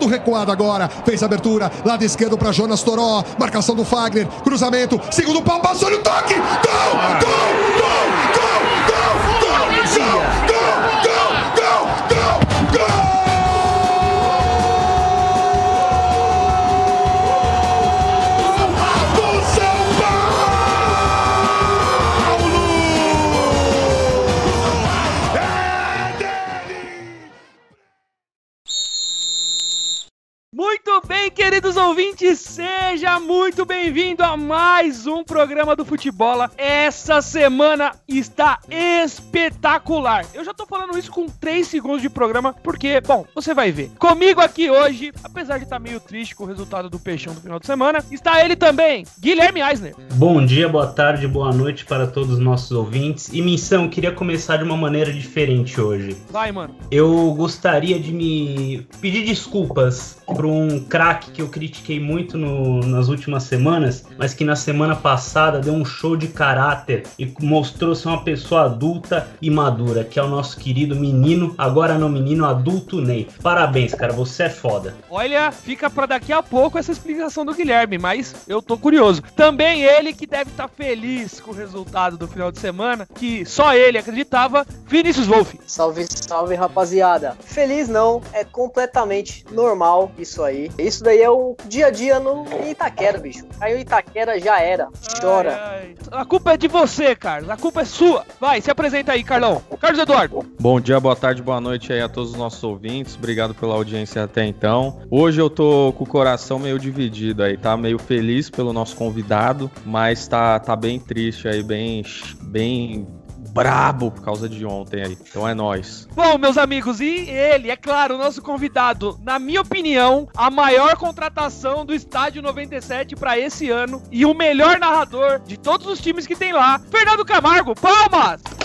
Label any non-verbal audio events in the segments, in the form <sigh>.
todo recuado agora. Fez abertura, lado esquerdo para Jonas Toró. Marcação do Fagner, cruzamento, segundo pau, passou no toque. Gol! Gol! Gol! Gol! Gol! Gol! Gol! Gol! Gol! Ouvintes, seja muito bem-vindo a mais um programa do Futebola. Essa semana está espetacular. Eu já tô falando isso com 3 segundos de programa, porque, bom, você vai ver. Comigo aqui hoje, apesar de estar meio triste com o resultado do Peixão do final de semana, está ele também, Guilherme Eisner. Bom dia, boa tarde, boa noite para todos os nossos ouvintes. E missão, eu queria começar de uma maneira diferente hoje. Vai, mano. Eu gostaria de me pedir desculpas por um craque que eu critiquei muito no- nas últimas semanas, mas que na semana passada deu um show de caráter e mostrou ser uma pessoa adulta e madura, que é o nosso querido menino, agora não menino, adulto Ney. Parabéns, cara, você é foda. Olha, fica pra daqui a pouco essa explicação do Guilherme, mas eu tô curioso. Também ele que deve estar feliz com o resultado do final de semana, que só ele acreditava, Vinícius Wolff. Salve, salve, rapaziada. Feliz não, é completamente normal isso aí. Isso daí é o dia a dia no em Itaquera, bicho. Aí o Itaquera já era. Chora. Ai, ai. A culpa é de você, Carlos. A culpa é sua. Vai, se apresenta aí, Carlão. Carlos Eduardo. Bom dia, boa tarde, boa noite aí a todos os nossos ouvintes. Obrigado pela audiência até então. Hoje eu tô com o coração meio dividido aí, tá? Meio feliz pelo nosso convidado, mas tá, tá bem triste aí, bem, bem brabo por causa de ontem aí. Então é nóis. Bom, meus amigos, e ele, é claro, o nosso convidado, na minha opinião, a maior contratação do Estádio 97 pra esse ano e o melhor narrador de todos os times que tem lá, Fernando Camargo. Palmas!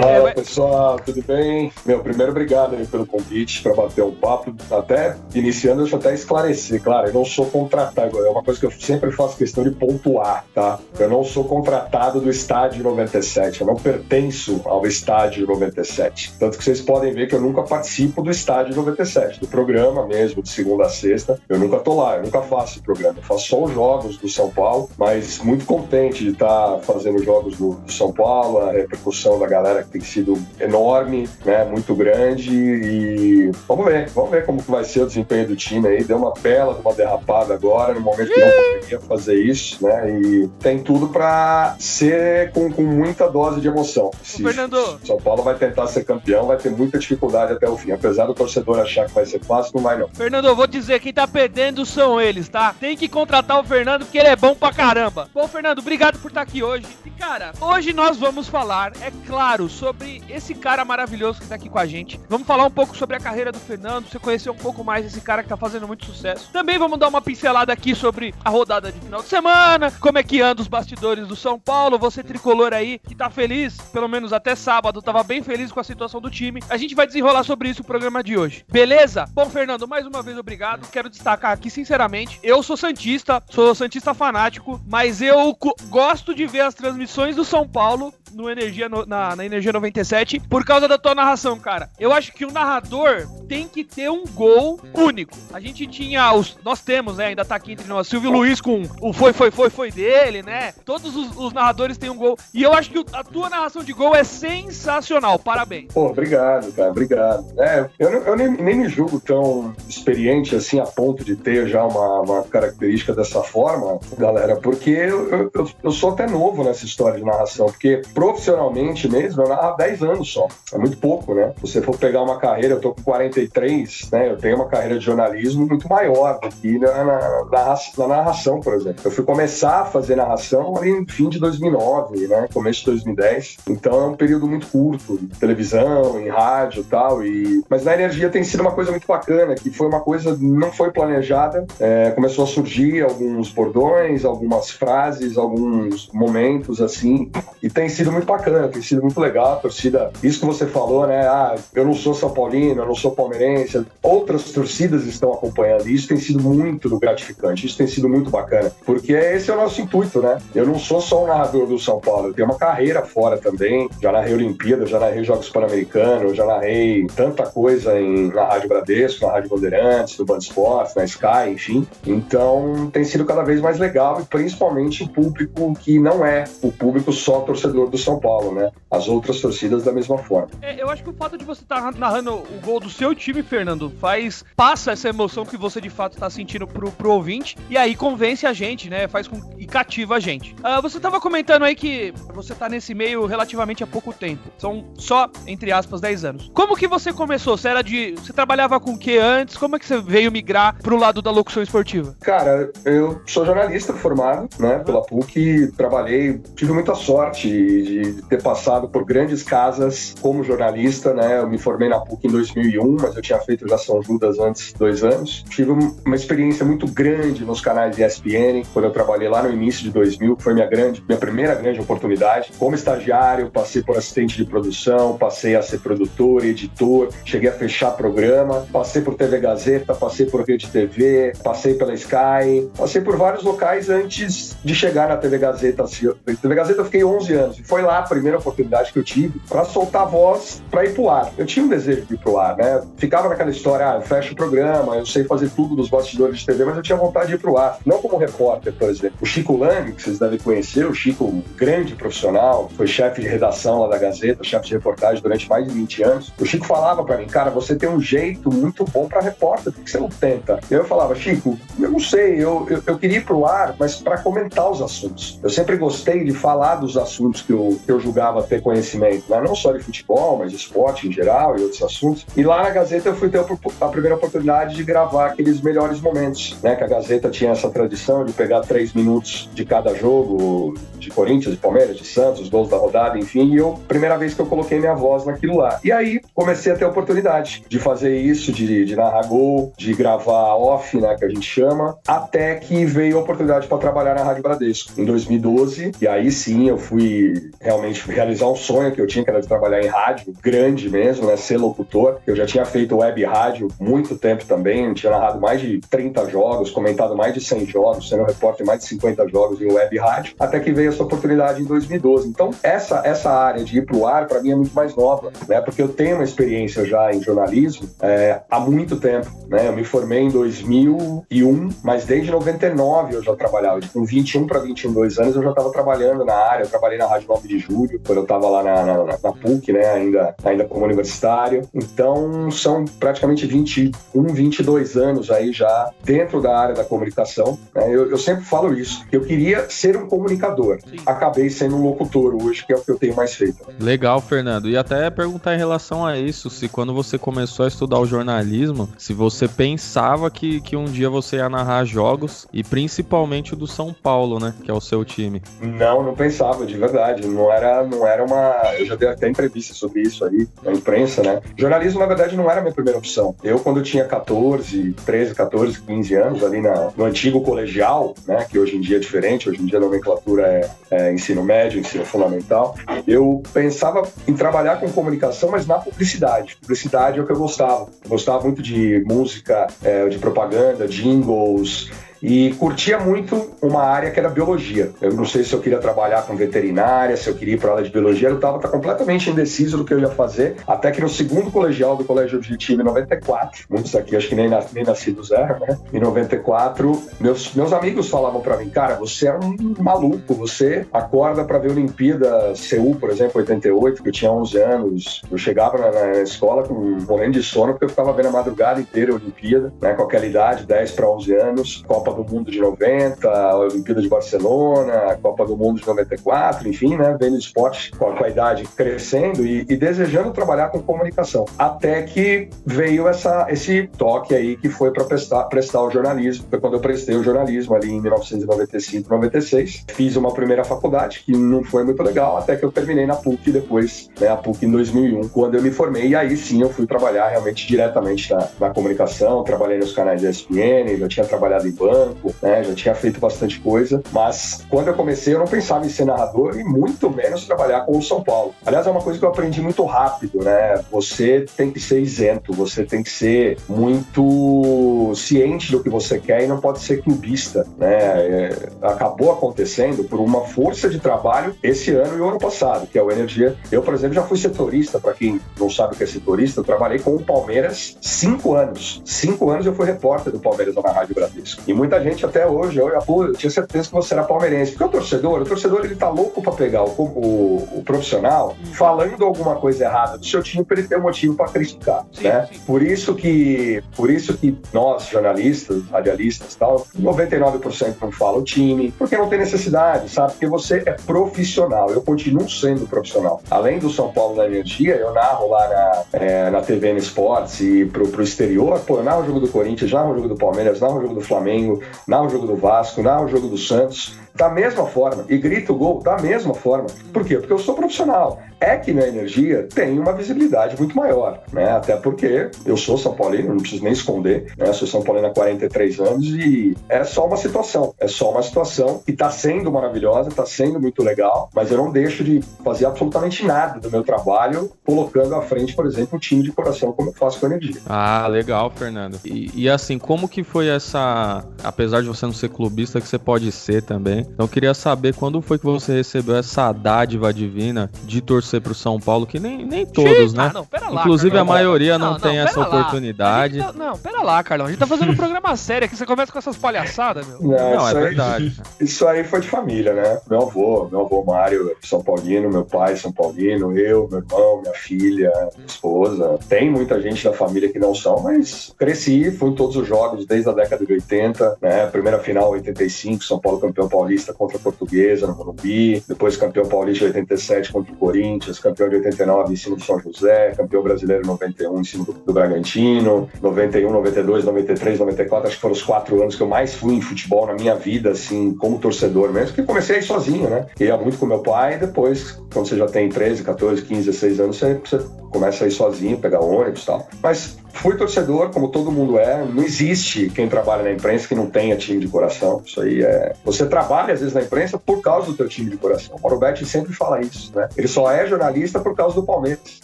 Fala pessoal, tudo bem? Meu, primeiro obrigado aí pelo convite para bater um papo. Até iniciando, deixa eu até esclarecer, claro, eu não sou contratado, é uma coisa que eu sempre faço questão de pontuar, tá? Eu não sou contratado do Estádio 97, eu não pertenço ao Estádio 97. Tanto que vocês podem ver que eu nunca participo do Estádio 97, do programa mesmo, de segunda a sexta. Eu nunca tô lá, eu nunca faço o programa. Eu faço só os jogos do São Paulo, mas muito contente de estar fazendo jogos do, do São Paulo, a repercussão da galera que tem sido enorme, né? Muito grande e vamos ver, vamos ver como que vai ser o desempenho do time aí. Deu uma bela uma derrapada agora, no momento que não poderia fazer isso, né? E tem tudo para ser com, com muita dose de emoção. Se Fernando. São Paulo vai tentar ser campeão, vai ter muita dificuldade até o fim. Apesar do torcedor achar que vai ser fácil, não vai não. Fernando, eu vou dizer, quem tá perdendo são eles, tá? Tem que contratar o Fernando porque ele é bom pra caramba. Bom, Fernando, obrigado por estar aqui hoje. E, cara, hoje nós vamos falar, é claro, sobre esse cara maravilhoso que tá aqui com a gente. Vamos falar um pouco sobre a carreira do Fernando, você conhecer um pouco mais esse cara que tá fazendo muito sucesso. Também vamos dar uma pincelada aqui sobre a rodada de final de semana, como é que anda os bastidores do São Paulo, você tricolor aí que tá feliz, pelo menos até sábado, tava bem feliz com a situação do time. A gente vai desenrolar sobre isso no programa de hoje. Beleza? Bom, Fernando, mais uma vez obrigado. Quero destacar aqui, sinceramente, eu sou Santista, sou Santista fanático, mas eu gosto de ver as transmissões do São Paulo no Energia no- na, na Energia 97 por causa da tua narração, cara. Eu acho que o narrador tem que ter um gol único. A gente tinha os. Nós temos, né? Ainda tá aqui entre nós. Silvio Luiz com o foi, foi, foi, foi dele, né? Todos os, os narradores têm um gol. E eu acho que a tua narração de gol é sensacional. Parabéns. Pô, obrigado, cara, obrigado. É, eu, eu nem, nem me julgo tão experiente assim a ponto de ter já uma, uma característica dessa forma, galera, porque eu, eu- eu, sou até novo nessa história de narração, porque profissionalmente mesmo narro há 10 anos só. É muito pouco, né? Se você for pegar uma carreira, eu tô com 43, né? Eu tenho uma carreira de jornalismo muito maior do que na, na, na, na narração, por exemplo. Eu fui começar a fazer narração ali no fim de 2009, né? Começo de 2010. Então é um período muito curto, de televisão, em rádio tal. E... Mas na energia tem sido uma coisa muito bacana, que foi uma coisa não foi planejada. É, começou a surgir alguns bordões, algumas frases, alguns momentos assim. E tem sido muito bacana, tem sido muito legal a torcida. Isso que você falou, né? Ah, eu não sou São Paulino, eu não sou palmeirense. Outras torcidas estão acompanhando. Isso tem sido muito gratificante, isso tem sido muito bacana. Porque esse é o nosso intuito, né? Eu não sou só um narrador do São Paulo, eu tenho uma carreira fora também. Já narrei Olimpíadas, já narrei Jogos Pan-Americanos, já narrei tanta coisa em, na Rádio Bradesco, na Rádio Bandeirantes, no Band Esportes, na Sky, enfim. Então tem sido cada vez mais legal e principalmente o público que não é o público só torcedor do São Paulo, né? As outras torcidas da mesma forma. É, eu acho que o fato de você estar tá narrando o gol do seu time, Fernando, faz passa essa emoção que você de fato está sentindo pro, pro ouvinte e aí convence a gente, né? Faz com, e cativa a gente. Uh, você estava comentando aí que você está nesse meio relativamente há pouco tempo. São só, entre aspas, 10 anos. Como que você começou? Você era de. Você trabalhava com o que antes? Como é que você veio migrar pro lado da locução esportiva? Cara, eu sou jornalista formado, né, pela PUC, trabalhei, tive muita sorte de ter passado por grandes casas como jornalista, né? Eu me formei na PUC em 2001, mas eu tinha feito já São Judas antes, dois anos. Tive uma experiência muito grande nos canais de ESPN, quando eu trabalhei lá no início de 2000, que foi minha grande, minha primeira grande oportunidade. Como estagiário, passei por assistente de produção, passei a ser produtor, editor, cheguei a fechar programa, passei por TV Gazeta, passei por Rede TV, passei pela Sky, passei por vários locais antes de chegar na TV Gazeta. TV Gazeta eu fiquei 11 anos e foi lá a primeira oportunidade que eu tive para soltar a voz para ir pro ar. Eu tinha um desejo de ir pro ar, né? Ficava naquela história, ah, eu fecho o programa, eu sei fazer tudo dos bastidores de TV, mas eu tinha vontade de ir pro ar. Não como repórter, por exemplo. O Chico Lang, que vocês devem conhecer, o Chico, um grande profissional, foi chefe de redação lá da Gazeta, chefe de reportagem durante mais de 20 anos. O Chico falava para mim, cara, você tem um jeito muito bom para repórter, por que você não tenta? E eu falava, Chico, eu não sei, eu, eu, eu queria ir pro ar, mas para comentar os assuntos. Eu sempre gostei de falar dos assuntos que eu, que eu julgava ter conhecimento, né? não só de futebol, mas de esporte em geral e outros assuntos. E lá na Gazeta eu fui ter a primeira oportunidade de gravar aqueles melhores momentos, né? Que a Gazeta tinha essa tradição de pegar três minutos de cada jogo, de Corinthians, de Palmeiras, de Santos, os gols da rodada, enfim, e eu, primeira vez que eu coloquei minha voz naquilo lá. E aí comecei a ter a oportunidade de fazer isso, de, de narrar gol, de gravar off, né, que a gente chama, até que veio a oportunidade para trabalhar na Rádio Bradesco em 2012. E aí sim eu fui realmente realizar um sonho que eu tinha, que era de trabalhar em rádio, grande mesmo, né, ser locutor. Eu já tinha feito web rádio muito tempo também, tinha narrado mais de 30 jogos, comentado mais de 100 jogos, sendo repórter mais de 50 jogos em web rádio, até que veio essa oportunidade em 2012. Então, essa, essa área de ir para o ar, para mim, é muito mais nova, né? Porque eu tenho uma experiência já em jornalismo é, há muito tempo, né? Eu me formei em 2001, mas desde 99 eu já trabalhava. Com 21 para 22 anos eu já estava trabalhando na área. Eu trabalhei na Rádio 9 de Julho, quando eu estava lá na, na, na, PUC, né? Ainda, ainda como universitário. Então, são praticamente 21, 22 anos aí já dentro da área da comunicação. Né? Eu, eu sempre falo isso. Eu queria ser um comunicador. Sim. Acabei sendo um locutor hoje, que é o que eu tenho mais feito. Legal, Fernando. E até perguntar em relação a isso, se quando você começou a estudar o jornalismo, se você pensava que, que um dia você ia narrar jogos, e principalmente o do São Paulo, né? Que é o seu time. Não, não pensava, de verdade. Não era, não era uma. Eu já dei até entrevista sobre isso aí na imprensa, né? Jornalismo, na verdade, não era a minha primeira opção. Eu, quando eu tinha 14, 13, 14, 15 anos, ali na, no antigo colegial, né? Que hoje em dia é diferente, hoje em dia a nomenclatura é, é ensino médio, ensino fundamental. Eu pensava em trabalhar com comunicação, mas na publicidade. Publicidade é o que eu gostava. Eu gostava muito de música, é, de propaganda, jingles e curtia muito uma área que era biologia. Eu não sei se eu queria trabalhar com veterinária, se eu queria ir para a área de biologia, eu estava completamente indeciso do que eu ia fazer, até que no segundo colegial do Colégio Objetivo, em 94, muitos aqui acho que nem, nas, nem nascidos eram, né? Em 94, meus, meus amigos falavam para mim, cara, você é um maluco, você acorda para ver Olimpíada Seul, por exemplo, 88, que eu tinha 11 anos, eu chegava na, na escola com morrendo de sono porque eu ficava vendo a madrugada inteira a Olimpíada, né? Com aquela idade, 10 para 11 anos, Copa Copa do Mundo de 90, a Olimpíada de Barcelona, a Copa do Mundo de 94, enfim, né? Vendo esporte com a, com a idade crescendo e, e, desejando trabalhar com comunicação. Até que veio essa, esse toque aí que foi para prestar, prestar o jornalismo. Foi quando eu prestei o jornalismo ali em 1995, 96. Fiz uma primeira faculdade que não foi muito legal, até que eu terminei na PUC depois, né? A PUC em 2001, quando eu me formei. E aí sim eu fui trabalhar realmente diretamente na, na comunicação. Trabalhei nos canais da ESPN, eu tinha trabalhado em banco banco, né? Já tinha feito bastante coisa, mas quando eu comecei eu não pensava em ser narrador e muito menos trabalhar com o São Paulo. Aliás, é uma coisa que eu aprendi muito rápido, né? Você tem que ser isento, você tem que ser muito ciente do que você quer e não pode ser clubista, né? É, acabou acontecendo por uma força de trabalho esse ano e o ano passado, que é o Energia. Eu, por exemplo, já fui setorista, para quem não sabe o que é setorista, eu trabalhei com o Palmeiras cinco anos. Cinco anos eu fui repórter do Palmeiras na Rádio Bradesco. E muita gente até hoje, eu, pô, eu tinha certeza que você era palmeirense. Porque o torcedor, o torcedor ele tá louco para pegar o, o, o, profissional falando alguma coisa errada do seu time para ele ter um motivo para criticar, sim, né? Sim. Por isso que, por isso que nós jornalistas, radialistas, tal, 99% não fala o time, porque não tem necessidade, sabe? Porque você é profissional. Eu continuo sendo profissional. Além do São Paulo da Energia, eu narro lá na, é, na TVN Sports e pro, pro exterior, pô, eu narro o jogo do Corinthians, narro o jogo do Palmeiras, narro o jogo do Flamengo, narro o jogo do Vasco, narro o jogo do Santos da mesma forma e grito gol da mesma forma. Por quê? Porque eu sou profissional. É que na energia tem uma visibilidade muito maior, né? Até porque eu sou São Paulino, não preciso nem esconder, né? Eu sou São Paulino há 43 anos e é só uma situação, é só uma situação que está sendo maravilhosa, está sendo muito legal, mas eu não deixo de fazer absolutamente nada do meu trabalho colocando à frente, por exemplo, um time de coração como eu faço com a energia. Ah, legal, Fernando. E, e assim, como que foi essa, apesar de você não ser clubista, que você pode ser também, então eu queria saber quando foi que você recebeu essa dádiva divina de torcer pro São Paulo, que nem, nem todos, né? Ah, não, pera lá, Inclusive Carlão. a maioria não, não tem essa lá. oportunidade. Tá, não, pera lá, Carlão. A gente tá fazendo um programa sério aqui, você começa com essas palhaçadas, meu. Não, não é aí, verdade. <laughs> Isso aí foi de família, né? Meu avô, meu avô Mário, São Paulino, meu pai, São Paulino, eu, meu irmão, minha filha, minha esposa. Tem muita gente da família que não são, mas cresci, fui em todos os jogos desde a década de 80, né? Primeira final 85, São Paulo campeão paulista paulista contra a Portuguesa no Morumbi, depois campeão paulista de 87 contra o Corinthians, campeão de 89 em cima do São José, campeão brasileiro 91 em cima do, do Bragantino, 91, 92, 93, 94, acho que foram os quatro anos que eu mais fui em futebol na minha vida, assim, como torcedor mesmo, porque comecei sozinho, né? Ia muito com meu pai depois, quando você já tem 13, 14, 15, 16 anos, você, você começa a ir sozinho, pegar ônibus e tal. Mas fui torcedor, como todo mundo é. Não existe quem trabalha na imprensa que não tenha time de coração. Isso aí é. Você trabalha às vezes na imprensa por causa do teu time de coração. O Mauro Betti sempre fala isso, né? Ele só é jornalista por causa do Palmeiras,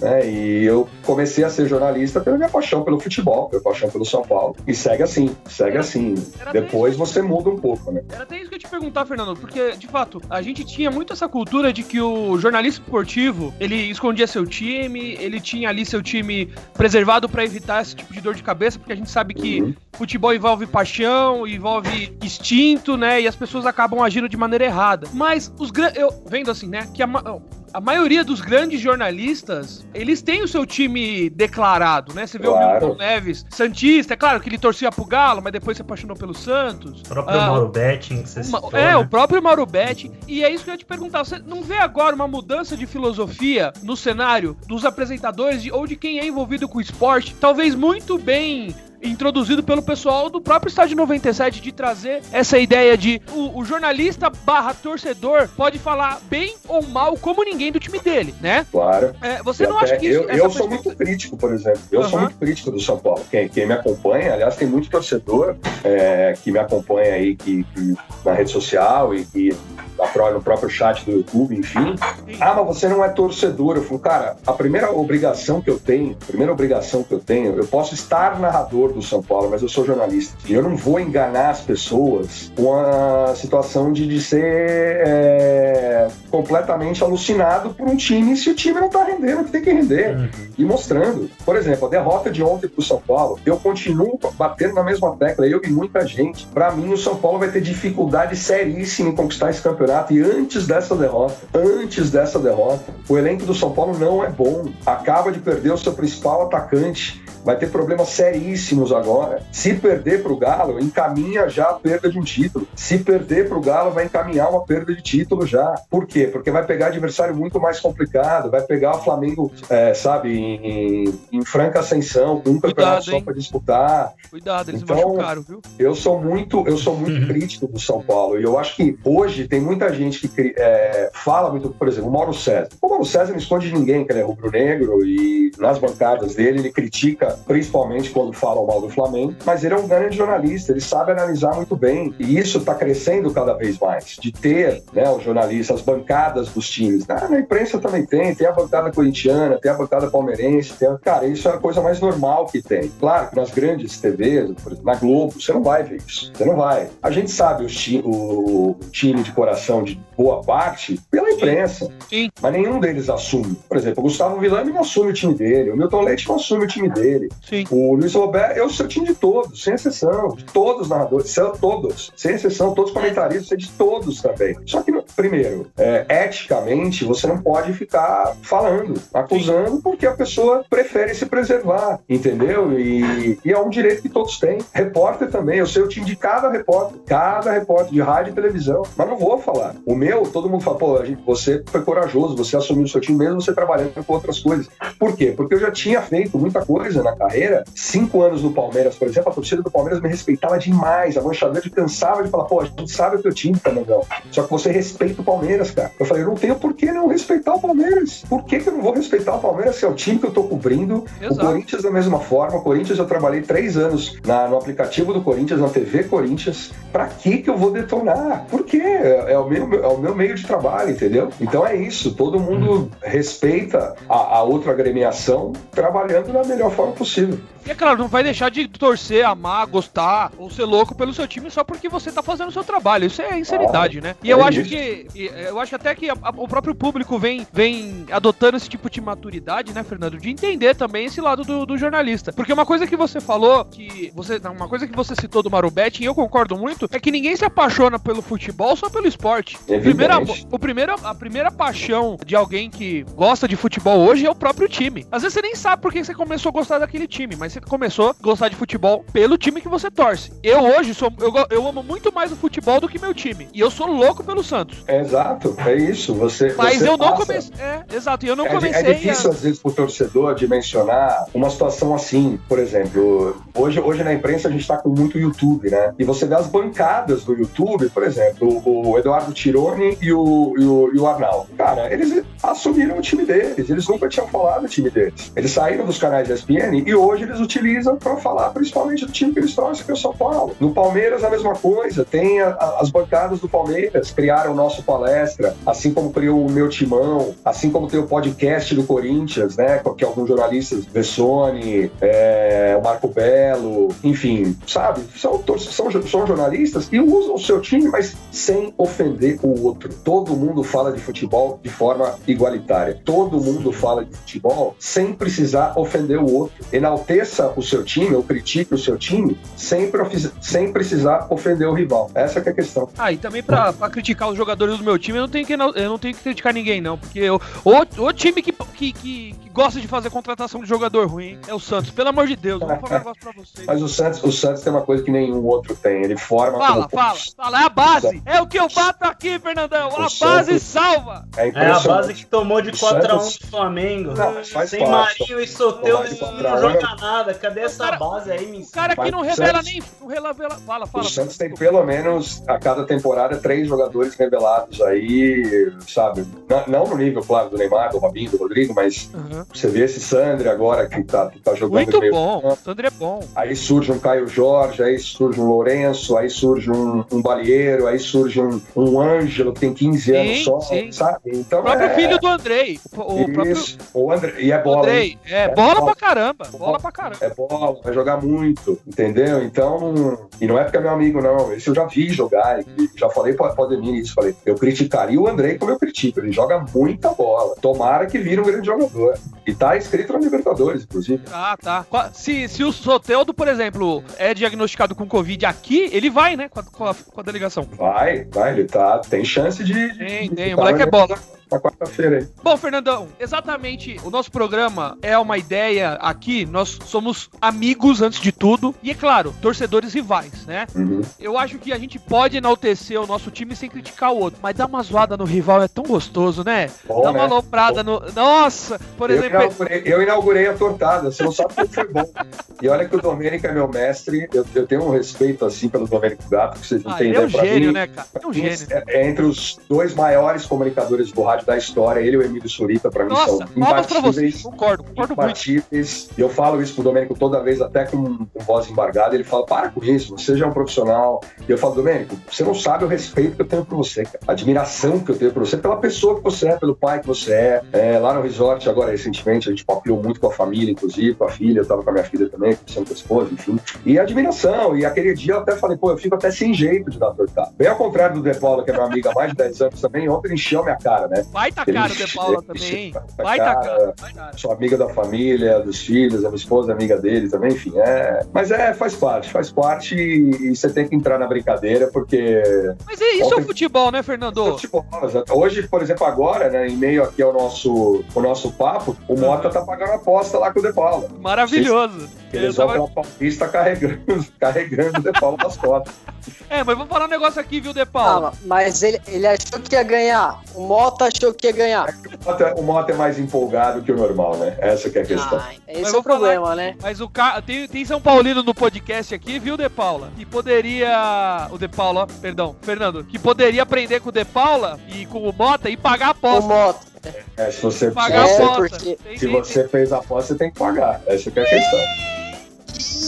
né? E eu comecei a ser jornalista pela minha paixão pelo futebol, pela paixão pelo São Paulo. E segue assim, segue era, assim. Era Depois você muda um pouco, né? Era até isso que eu ia te perguntar, Fernando, porque de fato a gente tinha muito essa cultura de que o jornalista esportivo ele escondia seu time, ele tinha ali seu time preservado para evitar esse tipo de dor de cabeça, porque a gente sabe que uhum. futebol envolve paixão, envolve instinto, né? E as pessoas acabam agindo de maneira errada. Mas os grandes. Eu vendo assim, né? Que a, a maioria dos grandes jornalistas, eles têm o seu time declarado, né? Você vê claro. o Milton Neves, Santista, é claro que ele torcia pro Galo, mas depois se apaixonou pelo Santos. O próprio ah, Mauro Betting, que você citou, É, né? o próprio Mauro Betting. E é isso que eu ia te perguntar. Você não vê agora uma mudança de filosofia no cenário dos apresentadores ou de quem é envolvido com o esporte? Talvez muito bem introduzido pelo pessoal do próprio Estádio 97 de trazer essa ideia de o, o jornalista barra torcedor pode falar bem ou mal como ninguém do time dele, né? Claro. É, você e não acha que isso... Eu, eu sou muito crítico, por exemplo. Eu uhum. sou muito crítico do São Paulo. Quem, quem me acompanha, aliás, tem muito torcedor é, que me acompanha aí que, que, na rede social e que no próprio chat do YouTube, enfim. Ah, mas você não é torcedor. Eu falo, cara, a primeira obrigação que eu tenho, a primeira obrigação que eu tenho, eu posso estar narrador do São Paulo, mas eu sou jornalista. E eu não vou enganar as pessoas com a situação de, de ser é, completamente alucinado por um time se o time não tá rendendo o que tem que render. Uhum. E mostrando. Por exemplo, a derrota de ontem pro São Paulo, eu continuo batendo na mesma tecla, eu e muita gente. Para mim, o São Paulo vai ter dificuldade seríssima em conquistar esse campeonato. E antes dessa derrota, antes dessa derrota, o elenco do São Paulo não é bom. Acaba de perder o seu principal atacante vai ter problemas seríssimos agora. Se perder para o Galo, encaminha já a perda de um título. Se perder para o Galo, vai encaminhar uma perda de título já. Por quê? Porque vai pegar adversário muito mais complicado, vai pegar o Flamengo, é, sabe, em, em, franca ascensão, com um campeonato só para disputar. Cuidado, eles então, machucaram, viu? Eu sou muito, eu sou muito uhum. crítico do São Paulo e eu acho que hoje tem muita gente que é, fala muito, por exemplo, o Mauro César. O Mauro César não esconde de ninguém que ele é rubro-negro e nas bancadas dele ele critica principalmente quando fala mal do Flamengo, mas ele é um grande jornalista, ele sabe analisar muito bem. E isso está crescendo cada vez mais, de ter né, os jornalistas, as bancadas dos times. Ah, na imprensa também tem, tem a bancada corintiana, tem a bancada palmeirense, tem a... cara, isso é a coisa mais normal que tem. Claro que nas grandes TVs, exemplo, na Globo, você não vai ver isso. Você não vai. A gente sabe o, ti o time de coração de boa parte pela imprensa. Sim. Mas nenhum deles assume. Por exemplo, o Gustavo Villani não assume o time dele, o Milton Leite não assume o time dele. Sim. O Luiz Roberto é o seu time de todos, sem exceção. De todos os narradores, são todos, sem exceção, todos os comentaristas, de todos também. Só que, primeiro, é, eticamente, você não pode ficar falando, acusando, porque a pessoa prefere se preservar, entendeu? E, e é um direito que todos têm. Repórter também, eu sei o time de cada repórter, cada repórter de rádio e televisão, mas não vou falar. O meu, todo mundo fala, pô, gente, você foi corajoso, você assumiu o seu time mesmo você trabalhando com outras coisas. Por quê? Porque eu já tinha feito muita coisa na carreira. Cinco anos no Palmeiras, por exemplo, a torcida do Palmeiras me respeitava demais. A Mancha cansava de falar, pô, a gente sabe o teu time, Fernandão. Só que você respeita o Palmeiras, cara. Eu falei, eu não tenho por que não respeitar o Palmeiras. Por que, que eu não vou respeitar o Palmeiras se é o time que eu tô cobrindo? Exato. O Corinthians da mesma forma. O Corinthians eu trabalhei três anos na, no aplicativo do Corinthians, na TV Corinthians. Pra que que eu vou detonar? Por quê? É, é o meu, é o meu meio de trabalho, entendeu? Então é isso. Todo mundo respeita a, a outra agremiação trabalhando da melhor forma possível. E é claro, não vai deixar de torcer, amar, gostar ou ser louco pelo seu time só porque você tá fazendo o seu trabalho. Isso é insanidade, né? E eu é acho isso. que. Eu acho até que a- a- o próprio público vem, vem adotando esse tipo de maturidade, né, Fernando? De entender também esse lado do, do jornalista. Porque uma coisa que você falou, que você. Uma coisa que você citou do Marubete, e eu concordo muito, é que ninguém se apaixona pelo futebol só pelo esporte. Evidente. amor- o primeiro, a primeira paixão de alguém que gosta de futebol hoje é o próprio time. Às vezes você nem sabe por que você começou a gostar daquele time, mas você começou a gostar de futebol pelo time que você torce. Eu hoje sou, eu, eu amo muito mais o futebol do que meu time. E eu sou louco pelo Santos. É exato, é isso. Você, Mas você eu não passa- comecei. É, exato. Eu não É, di- comecei é difícil, às vezes, para o torcedor dimensionar uma situação assim. Por exemplo, hoje, hoje na imprensa a gente está com muito YouTube, né? E você vê as bancadas do YouTube, por exemplo, o, o Eduardo Tironi e o, e, o, e o Arnaldo. Cara, eles assumiram o time deles, eles nunca tinham falado do time deles. Eles saíram dos canais da ESPN e hoje eles utilizam para falar principalmente do time que eles torcem, que é o São Paulo. No Palmeiras, a mesma coisa. Tem a- a- as bancadas do Palmeiras, criaram o nosso palestra, assim como criou o meu timão, assim como tem o podcast do Corinthians, né? Que alguns jornalistas, Vessone, é, o Marco Belo, enfim, sabe? São, são, são jornalistas e usam o seu time, mas sem ofender o outro. Todo mundo fala de futebol de forma igualitária. Todo mundo fala de futebol sem precisar ofender o outro. Enalteça o seu time ou critique o seu time sem, sem precisar ofender o rival. Essa é a questão. Ah, e também pra criticar os jogadores do meu time, eu não tenho que, eu não tenho que criticar ninguém, não. Porque eu, o, o time que, que, que, que gosta de fazer contratação de jogador ruim é o Santos. Pelo amor de Deus, eu vou falar um negócio pra vocês. Mas o Santos, o Santos tem uma coisa que nenhum outro tem. Ele forma Fala, como- fala, fala. É a base. É o que eu bato aqui, Fernandão. A O base Santos- salva. É É a base que tomou de O 4x1 Santos- do Flamengo. Não, Sem parte. Marinho e de não 4 a 1 joga nada. Cadê essa cara- base aí, me O cara que não o revela Santos- nem. Não revela. Fala, O fala. Santos tem pelo menos a cada temporada três jogadores revelados aí, sabe? Não, no nível, claro, do Neymar, do Robinho, do Rodrigo, mas Uhum. você vê esse Sandri agora que tá, que tá jogando Muito meio- bom. O Sandro é bom. Aí surge um Caio Jorge, aí surge um Lourenço, aí surge um, um Balieiro, aí surge um, um Ângelo que tem 15 anos Sim, só, sim. sabe? Então O próprio é, filho do Andrei. O, o próprio. O André, e é bola? Andrei. É, É bola bola. pra caramba. Bola pra caramba. É bola, vai jogar muito, entendeu? Então, e não é porque é meu amigo, não. Esse eu já vi jogar, e já falei pra pra Ademir isso, falei, eu criticaria o Andrei como eu critico, ele joga muita bola. Tomara que vire um grande jogador. E tá inscrito na Libertadores, inclusive. Ah, tá. Se, se o Soteudo, por exemplo, é diagnosticado com Covid aqui, ele vai, né? Com a, com a- com a delegação. Vai, vai, ele tá, tem chance de. Tem, de tem. O tá moleque é na- bola. Na quarta-feira aí. Bom, Fernandão, exatamente. O nosso programa é uma ideia aqui. Nós somos amigos antes de tudo. E é claro, torcedores rivais, né? Uhum. Eu acho que a gente pode enaltecer o nosso time sem criticar o outro. Mas dar uma zoada no rival é tão gostoso, né? Bom, Dá uma né? aloprada no. Nossa! Por Eu exemplo. Inaugurei, eu inaugurei a tortada, você não sabe como foi bom. E olha que o Domênico é meu mestre, eu, eu tenho um respeito assim pelo Domênico Gato, que vocês não Ah, têm ele é um gênio, mim. né, cara? É um gênio. É, é entre os dois maiores comunicadores do rádio da história, ele e o Emílio Surita, pra mim, Nossa, são imbatíveis. Concordo, concordo muito. imbatíveis. E eu falo isso pro Domênico toda vez, até com, com voz embargada. Ele fala: para com isso, você já é um profissional. E eu falo: Domênico, você não sabe o respeito que eu tenho por você, cara. A admiração que eu tenho por você, pela pessoa que você é, pelo pai que você é. É, lá no resort, agora recentemente, a gente papiou muito com a família, inclusive, com a filha. Eu tava com a minha filha também, conversando com a esposa, enfim. E admiração. E aquele dia eu até falei: pô, eu fico até sem jeito de dar tortada. Bem ao contrário do De Paula, que é minha amiga há mais de 10 anos também, ontem ele encheu minha cara, né? Vai tá caro o De Paula também, hein? Vai tá tá. sou amiga da família, dos filhos, a minha esposa é amiga dele também, enfim. É... Mas é, faz parte, faz parte e, você tem que entrar na brincadeira, porque. Mas é isso é o Ontem- futebol, né, Fernando? Futebol, exato. Hoje, por exemplo, agora, né, em meio aqui ao nosso, o nosso papo, o Mota tá pagando aposta lá com o De Paula. Maravilhoso. Eles vão tava- Paulista carregando, <laughs> carregando o De Paula nas costas. É, mas vamos falar um negócio aqui, viu, De Ah, Paula? mas ele, ele achou que ia ganhar. O Mota achou que ia ganhar. O Mota, o Mota é mais empolgado que o normal, né? Essa que é a questão. Ah, Mas esse é vou o problema, né? Mas o ca... tem, tem São Paulino no podcast aqui, viu, De Paula? Que poderia. O De Paula, ó, perdão, Fernando. Que poderia aprender com o De Paula e com o Mota e pagar a O aposta. Mota. É, se você, Pagar se a você, É, aposta. porque- se você fez a aposta, você tem que pagar. Essa que é a questão.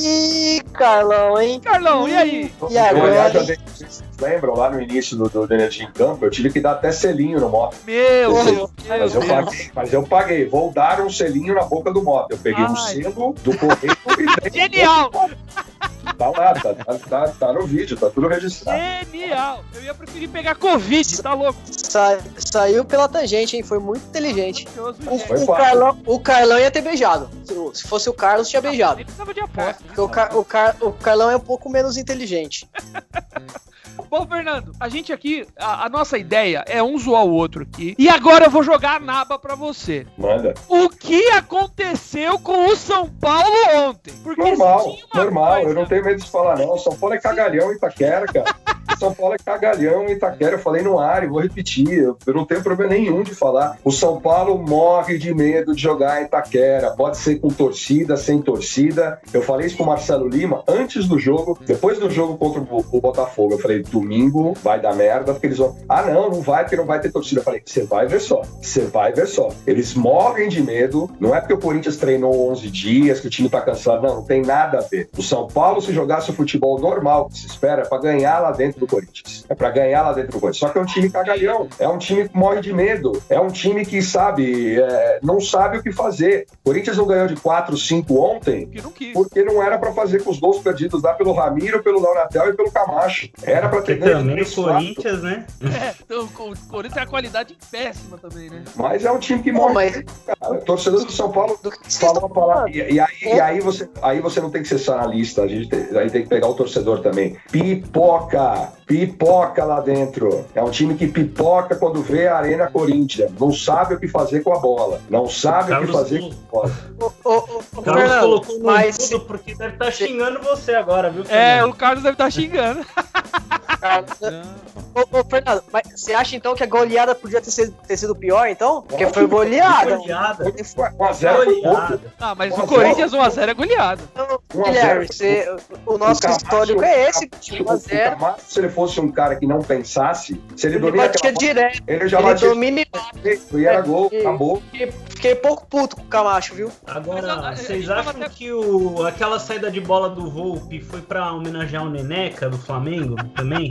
Ih, Carlão, hein? Carlão, e aí? E agora? vocês lembram lá no início do, do, Energia em Campo, eu tive que dar até selinho no moto. Meu Deus, meu Mas eu, Deus. paguei, mas eu paguei. Vou dar um selinho na boca do moto. Eu peguei um Ai. selo do correio e dei. Genial! Tá lá, tá, tá, tá, tá no vídeo, tá tudo registrado. Genial! Eu ia preferir pegar Covid, tá louco? Sa- saiu pela tangente, hein? Foi muito inteligente. O. Foi o. Carlão, o Carlão ia ter beijado. Se- Se fosse o Carlos, tinha beijado. Ele precisava de aposta. Porque o, Car- o Car- o Carlão é um pouco menos inteligente. <laughs> Bom, Fernando, a gente aqui, a, a nossa ideia é um zoar o outro aqui. E agora eu vou jogar a naba pra você. Manda. O que aconteceu com o São Paulo ontem? Porque Normal, normal. coisa- Eu não tenho medo de falar, não. São Paulo é cagalhão em Itaquera, cara. <laughs> São Paulo é cagalhão Itaquera. Eu falei no ar e vou repetir. Eu, não tenho problema nenhum de falar. O São Paulo morre de medo de jogar em Itaquera. Pode ser com torcida, sem torcida. Eu falei isso pro Marcelo Lima antes do jogo, depois do jogo contra o, o Botafogo. Eu falei, domingo vai dar merda, porque eles vão. Ah, não, não vai, porque não vai ter torcida. Eu falei, você vai ver só. Você vai ver só. Eles morrem de medo. Não é porque o Corinthians treinou 11 dias, que o time tá cansado. Não, não tem nada a ver. O São Paulo, se jogasse o futebol normal que se espera, é pra ganhar lá dentro do Corinthians. É pra ganhar lá dentro do Corinthians. Só que é um time cagalhão. É um time que morre de medo. É um time que, sabe, é, não sabe o que fazer. O Corinthians não ganhou de 4, 5 ontem Que não porque não era pra fazer com os gols perdidos lá pelo Ramiro, pelo Launatel e pelo Camacho. Era pra Também o 3, 4. Corinthians, né? É, então, o Corinthians tem a qualidade péssima também, né? Mas é um time que morre. mas Cara. O torcedor do São Paulo do que vocês falou uma palavra. E, e aí, e aí, você, aí você não tem que ser só analista, a gente tem, aí tem que pegar o torcedor também. Pipoca! Pipoca lá dentro. É um time que pipoca quando vê a Arena Corinthians. Não sabe o que fazer com a bola. Não sabe o que Carlos fazer com a bola. Ô, ô, ô, O Carlos Fernando, colocou no mas porque deve estar xingando você agora, viu? É, Fernando? o Carlos deve estar xingando. <laughs> Ô, ô, Fernando, mas você acha então que a goleada podia ter sido, ter sido pior, então? Porque foi goleada. Goleada. 1x0 foi pouco. Goleada. Ah, mas Um a o Corinthians zero. 1x0 é goleado. Então, 1 a 0. Guilherme, você- o nosso Camacho- histórico é esse, o 1x0. Camacho, se ele fosse um cara que não pensasse, se ele, aquela bola, direto, ele já ele batia domina e era gol, É, acabou. Fiquei, fiquei pouco puto com o Camacho, viu? Agora, Mas vocês acham até- que o, aquela saída de bola do Volpe foi pra homenagear o Neneca do Flamengo também?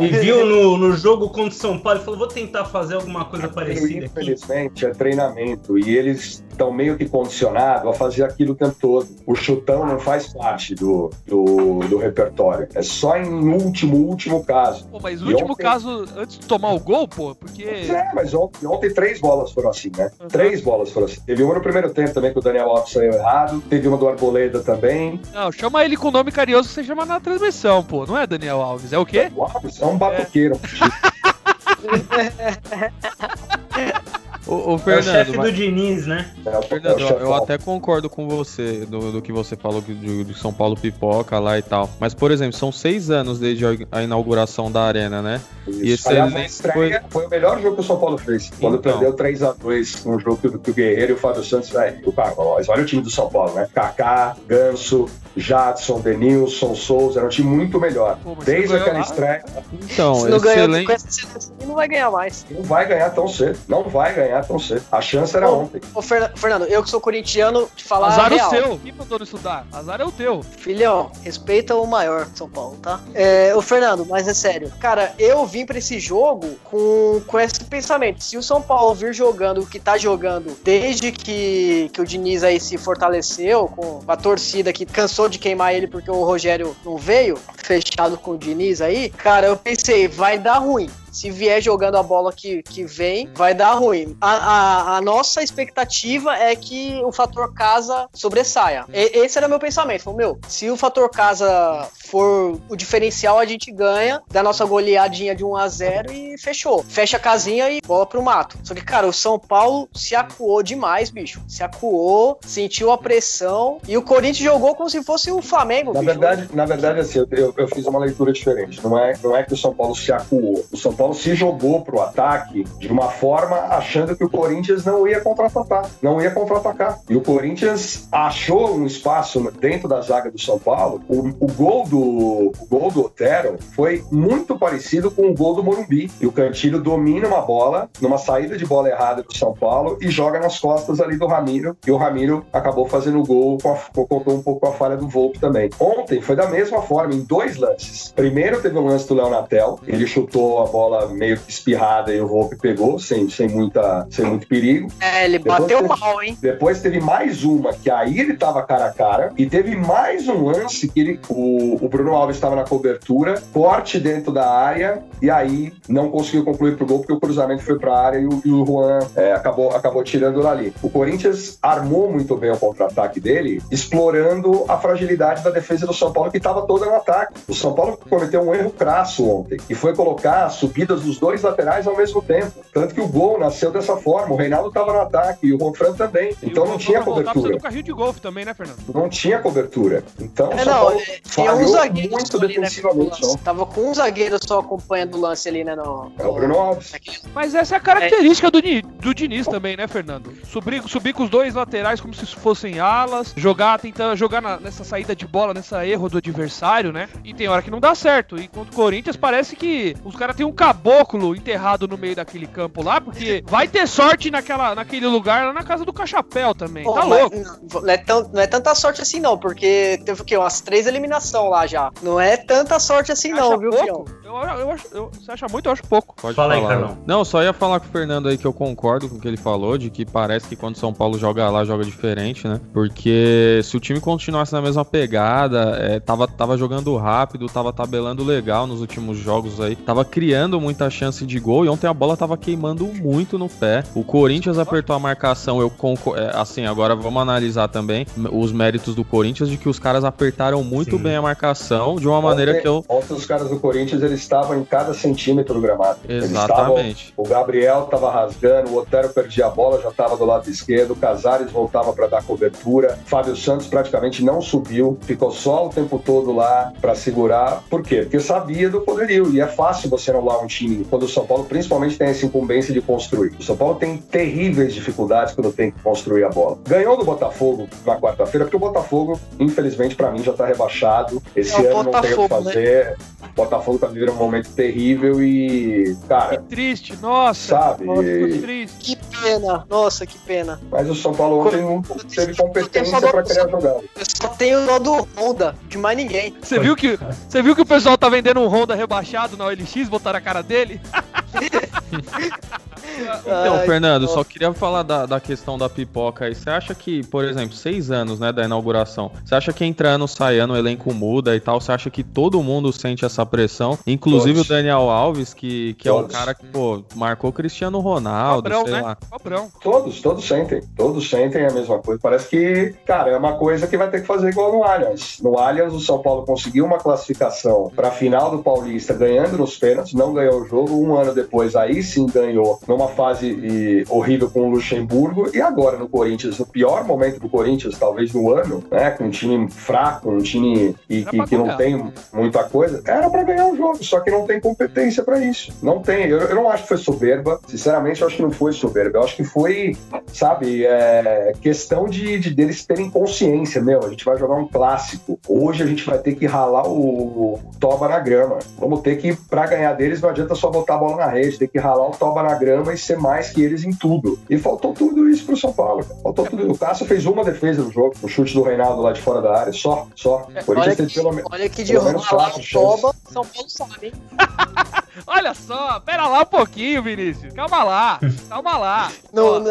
E viu no, no jogo contra o São Paulo e falou: vou tentar fazer alguma coisa parecida aqui. Infelizmente, é treinamento e eles estão meio que condicionados a fazer aquilo o tempo todo. O chutão não faz parte do, do, do repertório. É só em último, último caso. Pô, mas o E último ontem- caso, antes de tomar o gol, pô, porque. É, mas ontem, ontem três bolas foram assim, né? Uhum. Três bolas foram assim. Teve uma no primeiro tempo também que o Daniel Alves saiu errado. Teve uma do Arboleda também. Não, chama ele com o nome carinhoso que você chama na transmissão, pô. Não é Daniel Alves, é o quê? O Alves é um batuqueiro. <laughs> Ô, ô, É o Fernando, chefe mas- do Diniz, né? É, o- Fernando, é o eu, eu até concordo com você do, do que você falou do, do São Paulo pipoca lá e tal. Mas, por exemplo, são seis anos desde a- inauguração da arena, né? E esse Aliás, a estreia foi... o melhor jogo que o São Paulo fez. Quando Então. perdeu 3x2 um jogo que, o- que o Guerreiro e o Fábio Santos, velho, o cara, ó, olha o time do São Paulo, né? Kaká, Ganso, Jadson, Denilson, Souza, era um time muito melhor. Pô, Desde ganhou aquela lá. estreia, Então, Se não ganhou excelente. com essa seleção, não vai ganhar mais. não vai ganhar tão cedo. Não vai ganhar tão cedo. A chance era Ô, ontem. Ô, Ferna- Fernando, eu que sou corintiano, te falar a Azar o real. seu. Quem mandou não estudar? Azar é o teu. Filhão, respeita o maior de São Paulo, tá? É, ô Fernando, mas é sério. Cara, eu vim pra esse jogo com, com esse pensamento. Se o São Paulo vir jogando o que tá jogando desde que, que o Diniz aí se fortaleceu, com a torcida que cansou de queimar ele porque o Rogério não veio, fechado com o Diniz aí, cara, eu pensei, vai dar ruim. Se vier jogando a bola que, que vem, vai dar ruim. A, a, a nossa expectativa é que o fator casa sobressaia. E- esse era meu pensamento. Falei, meu, se o fator casa for o diferencial, a gente ganha da nossa goleadinha de 1 a 0 e fechou. Fecha a casinha e bola pro mato. Só que, cara, o São Paulo se acuou demais, bicho. Se acuou, sentiu a pressão e o Corinthians jogou como se fosse o Flamengo, Na bicho. verdade, na verdade, assim, eu, eu- fiz uma leitura diferente. Não é, não é que o São Paulo se acuou. O São Paulo se jogou pro ataque de uma forma achando que o Corinthians não ia contra-atacar. Não ia contra-atacar. E o Corinthians achou um espaço dentro da zaga do São Paulo. O, o gol do o gol do Otero foi muito parecido com o gol do Morumbi. E o Cantilho domina uma bola, numa saída de bola errada do São Paulo, e joga nas costas ali do Ramiro. E o Ramiro acabou fazendo o gol, com contou um pouco a falha do Volpe também. Ontem foi da mesma forma, em dois lances. Primeiro teve o lance do Léo Natel, ele chutou a bola meio que espirrada e o Volpe pegou, sem, sem, muita, sem muito perigo. É, ele Depois bateu teve- mal, hein? Depois teve mais uma que aí ele tava cara a cara. E teve mais um lance que ele, o, o Bruno Alves estava na cobertura, corte dentro da área, e aí não conseguiu concluir pro gol porque o cruzamento foi pra área e o, e o Juan é, acabou, acabou tirando ali. O Corinthians armou muito bem o contra-ataque dele, explorando a fragilidade da defesa do São Paulo, que estava toda no ataque. O São Paulo cometeu um erro crasso ontem, e foi colocar as subidas dos dois laterais ao mesmo tempo. Tanto que o gol nasceu dessa forma. O Reinaldo estava no ataque e o Ronfran também. E Então não tinha cobertura. do carrinho de golfe também, né, Fernando? Não tinha cobertura. Então É, não, é, tinha um falhou zagueiro muito ali, né, defensivamente. lance. Tava com um zagueiro só acompanhando o lance ali, né? No, É o Bruno Alves. Mas essa é a característica do, Ni- do Diniz também, né, Fernando? Subir, subir com os dois laterais como se fossem alas, jogar, tentar jogar na- nessa saída de bola, nessa erro do adversário, né? E tem hora que não dá certo. E contra o Corinthians parece que os caras têm um caboclo enterrado no meio daquele campo lá, porque vai ter sorte naquela, naquele lugar lá na casa do Cachapéu também. Pô, tá louco. Não, não é tão- não é tanta sorte assim, não, porque teve o quê? Umas três eliminação lá já. Não é tanta sorte assim, não, viu, pouco? Fião? Eu, eu acho, eu- você acha muito? Eu acho pouco. Pode Fala aí, falar. Carlão. Não, só ia falar com o Fernando aí que eu concordo com o que ele falou, de que parece que quando São Paulo joga lá, joga diferente, né? Porque se o time continuasse na mesma pegada, é, tava, tava jogando rápido, tava tabelando legal nos últimos jogos aí, tava criando muita chance de gol e ontem a bola tava queimando muito no pé. O Corinthians apertou a marcação, eu concordo. assim, agora vamos analisar também os méritos do Corinthians de que os caras apertaram muito Sim. bem a marcação de uma maneira Ontem- que eu. Ontem os caras do Corinthians eles estavam em cada centímetro do gramado. Eles estavam Exatamente. O Gabriel estava rasgando, o Otero perdia a bola, já estava do lado esquerdo, o Casares voltava para dar cobertura, Fábio Santos praticamente não subiu, ficou só o tempo todo lá para segurar. Por quê? Porque sabia do poderio e é fácil você anular um time quando o São Paulo principalmente tem essa incumbência de construir. O São Paulo tem terríveis dificuldades quando tem que construir a bola. Ganhou do Botafogo na quarta-feira, porque o Botafogo, infelizmente, para mim já está rebaixado. Esse É o ano não tem o que Botafogo, né? fazer. O Botafogo tá vivendo um momento terrível e, cara, Que triste, nossa. Sabe? Nossa, ficou triste. Que pena, nossa, que pena. Mas o São Paulo ontem não teve competência para criar jogada. Eu só tenho dó do Honda, de mais ninguém. Você viu, que, você viu que o pessoal tá vendendo um Honda rebaixado na OLX, botaram a cara dele? <laughs> Então, Ai, Fernando, que só queria falar da, da questão da pipoca aí. Você acha que, por exemplo, seis anos, né, da inauguração, você acha que entra ano, sai ano, o elenco muda e tal? Você acha que todo mundo sente essa pressão? Inclusive Todos. o Daniel Alves, que, que é um Todos. cara que, pô, marcou Cristiano Ronaldo, Cobrão, sei né? lá. Cobrão. Todos, todos sentem. Todos sentem a mesma coisa. Parece que, cara, é uma coisa que vai ter que fazer igual no Allianz. No Allianz, o São Paulo conseguiu uma classificação para a final do Paulista, ganhando nos pênaltis, não ganhou o jogo. Um ano depois, aí sim ganhou uma fase e, horrível com o Luxemburgo e agora no Corinthians, o pior momento do Corinthians, talvez no ano, né? Com um time fraco, um time que, que, que não tem muita coisa, era para ganhar o jogo, só que não tem competência para isso. Não tem. Eu, eu, não acho que foi soberba. Sinceramente, eu acho que não foi soberba. Eu acho que foi, sabe, é, questão de, de deles terem consciência, meu. A gente vai jogar um clássico. Hoje a gente vai ter que ralar o, o toba na grama. Vamos ter que, para ganhar deles, não adianta só botar a bola na rede, tem que ralar o toba na grama e ser mais que eles em tudo. E faltou tudo isso pro São Paulo. Faltou tudo. O Cássio fez uma defesa no jogo, o chute do Reinaldo lá de fora da área, só, só. É, olha, que, pelo, olha que de ralar o toba, São Paulo sabe, hein? <laughs> Olha só, pera lá um pouquinho, Vinícius. Calma lá, calma lá. No, no,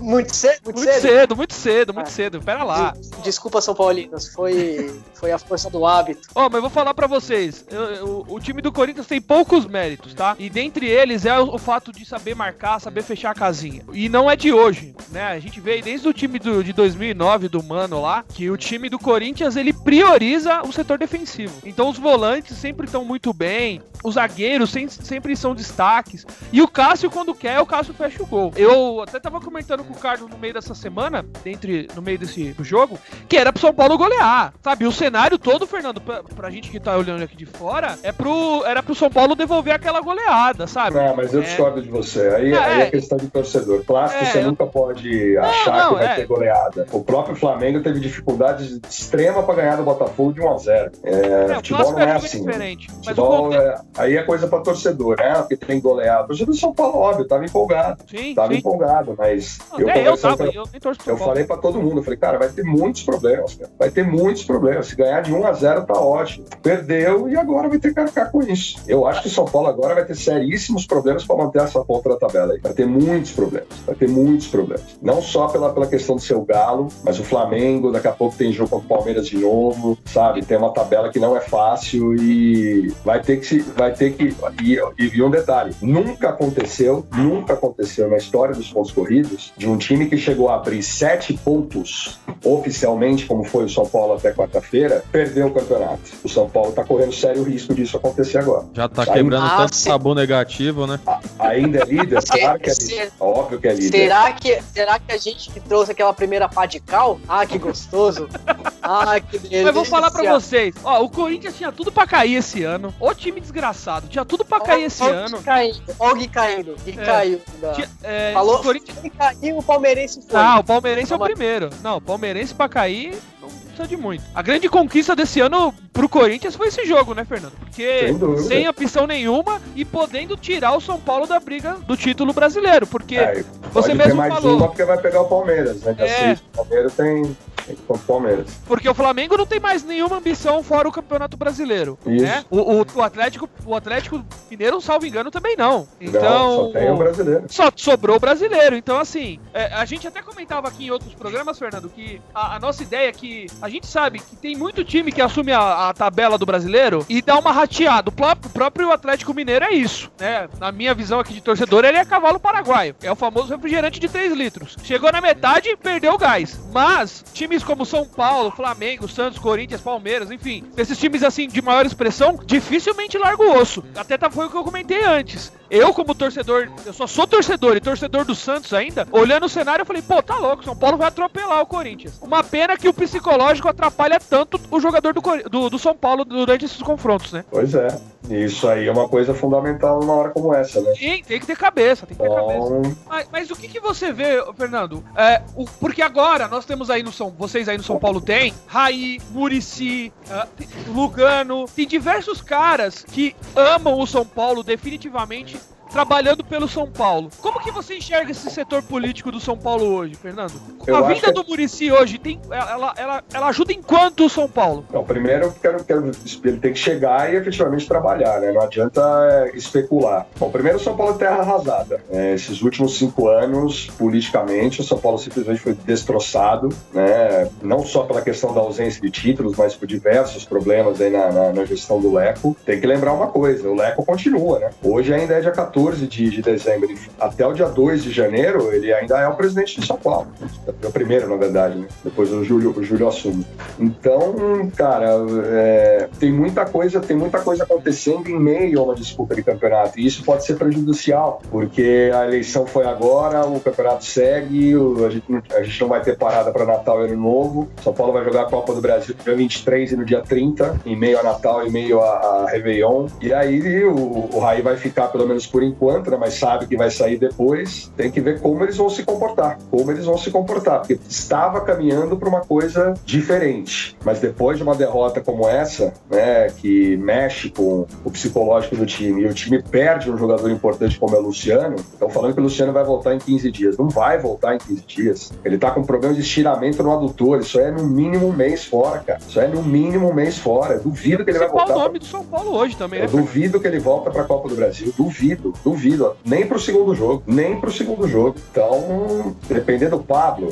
muito, cedo, muito, muito cedo? cedo? Muito cedo, muito ah. cedo. Pera lá. Desculpa, São Paulinos. Foi, foi a força do hábito. Ó, oh, mas eu vou falar pra vocês. Eu, eu, o time do Corinthians tem poucos méritos, tá? E dentre eles é o, o, fato de saber marcar, saber fechar a casinha. E não é de hoje, né? A gente veio desde o time do, de 2009 do Mano lá, que o time do Corinthians ele prioriza o setor defensivo. Então os volantes sempre estão muito bem, os zagueiros sempre sempre são destaques. E o Cássio, quando quer, o Cássio fecha o gol. Eu até tava comentando com o Carlos no meio dessa semana, entre, no meio desse jogo, que era pro São Paulo golear. Sabe, o cenário todo, Fernando, pra, pra gente que tá olhando aqui de fora, é pro, era pro São Paulo devolver aquela goleada, sabe? Não, mas eu é... discordo de você. Aí, é, aí é questão de torcedor. Clássico, é, você nunca pode achar não, que vai é. ter goleada. O próprio Flamengo teve dificuldades extrema para ganhar do Botafogo de 1 a 0 é, é, futebol não é assim. Diferente, futebol, é, aí é coisa torcedor torcedor, né? Porque tem goleado. O torcedor do São Paulo, óbvio, tava empolgado. Sim, tava sim. empolgado, mas. eu, eu, tava, pra, eu, eu falei pra todo mundo, eu falei, cara, vai ter muitos problemas, cara. Vai ter muitos problemas. Se ganhar de 1 a 0 tá ótimo. Perdeu e agora vai ter que arcar com isso. Eu acho que o São Paulo agora vai ter seríssimos problemas para manter essa ponta da tabela aí. Vai ter muitos problemas. Vai ter muitos problemas. Não só pela, pela questão do seu galo, mas o Flamengo, daqui a pouco tem jogo contra o Palmeiras de novo, sabe? Tem uma tabela que não é fácil e vai ter que se. Vai ter que. E, e, e um detalhe: nunca aconteceu, nunca aconteceu na história dos pontos corridos de um time que chegou a abrir sete pontos oficialmente, como foi o São Paulo até quarta-feira, perder o campeonato. O São Paulo está correndo sério risco disso acontecer agora. Já está quebrando ah, tanto tabu negativo, né? A, ainda é líder, <laughs> claro que é líder. Óbvio que é líder. Será que, será que a gente que trouxe aquela primeira pá de cal? Ah, que gostoso! <laughs> ah, que delícia! Mas vou falar pra vocês: ó, o Corinthians tinha tudo pra cair esse ano. O time desgraçado, tinha tudo pra cair esse ano ano. Caindo. Olha o Gui caindo. Gui é. caiu. Da... É, Falou? Corinthians... caiu, o Palmeirense foi. Ah, o Palmeirense é o primeiro. Não, o Palmeirense pra cair precisa de muito. A grande conquista desse ano pro Corinthians foi esse jogo, né, Fernando? Porque sem opção nenhuma e podendo tirar o São Paulo da briga do título brasileiro. Porque é, você mesmo mais falou. Uma porque vai pegar o Palmeiras, né? É. O Palmeiras tem Palmeiras. Porque o Flamengo não tem mais nenhuma ambição fora o Campeonato Brasileiro. Isso. Né? O, o, o, Atlético, o Atlético Mineiro, salvo engano, também não. Então. Não, só tem o brasileiro. Só sobrou o brasileiro. Então, assim, é, a gente até comentava aqui em outros programas, Fernando, que a, a, nossa ideia é que a gente sabe que tem muito time que assume a, a tabela do brasileiro e dá uma rateada. O próprio, Atlético Mineiro é isso, né? Na minha visão aqui de torcedor, ele é cavalo paraguaio. É o famoso refrigerante de 3 litros. Chegou na metade, perdeu o gás. Mas, times times como São Paulo, Flamengo, Santos, Corinthians, Palmeiras, enfim, esses times assim de maior expressão, dificilmente larga o osso. Até tá, foi o que eu comentei antes. Eu, como torcedor, eu só sou torcedor e torcedor do Santos ainda, olhando o cenário, eu falei, pô, tá louco, São Paulo vai atropelar o Corinthians. Uma pena que o psicológico atrapalha tanto o jogador do, do, do São Paulo durante esses confrontos, né? Pois é. Isso aí é uma coisa fundamental numa hora como essa, né? Sim, tem que ter cabeça, tem que ter então... cabeça. Mas, mas, o que, que você vê, Fernando? É, o, porque agora nós temos aí no São, vocês aí no São Paulo tem Raí, Murici, uh, Lugano, tem diversos caras que amam o São Paulo definitivamente trabalhando pelo São Paulo. Como que você enxerga esse setor político do São Paulo hoje, Fernando? Eu a vinda que... do Murici hoje tem, ela, ela, ela ajuda em quanto o São Paulo? Não, primeiro eu quero, quero ele tem que chegar e efetivamente trabalhar, né? Não adianta é, especular. Bom, primeiro o São Paulo é terra arrasada. É, esses últimos cinco anos, politicamente, o São Paulo simplesmente foi destroçado, né? Não só pela questão da ausência de títulos, mas por diversos problemas aí na, na, na gestão do Leco. Tem que lembrar uma coisa, o Leco continua, né? Hoje ainda é dia 14 14 de, de dezembro até o dia 2 de janeiro, ele ainda é o presidente de São Paulo. É o primeiro, na verdade, né? Depois o Júlio, o Júlio assume. Então, cara, é, tem muita coisa, tem muita coisa acontecendo em meio a uma disputa de campeonato. E isso pode ser prejudicial, porque a eleição foi agora, o campeonato segue, a, gente, a, gente, não vai ter parada para Natal e Ano Novo. São Paulo vai jogar a Copa do Brasil no dia 23 e no dia 30, em meio a Natal e meio a, a Réveillon. E aí o, o Raí vai ficar, pelo menos por enquanto, né, mas sabe que vai sair depois. Tem que ver como eles vão se comportar. Como eles vão se comportar. Porque estava caminhando para uma coisa diferente. Mas depois de uma derrota como essa, né, que mexe com o psicológico do time e o time perde um jogador importante como é o Luciano, estão falando que o Luciano vai voltar em 15 dias. Não vai voltar em 15 dias. Ele tá com problema de estiramento no adutor. Isso é no mínimo um mês fora, cara. Isso é no mínimo um mês fora. Duvido que ele vai voltar. o nome do São Paulo hoje também, Eu né? duvido que ele volta pra Copa do Brasil. Duvido, duvido. Nem pro segundo jogo. Nem pro segundo jogo. Então, depender do Pablo,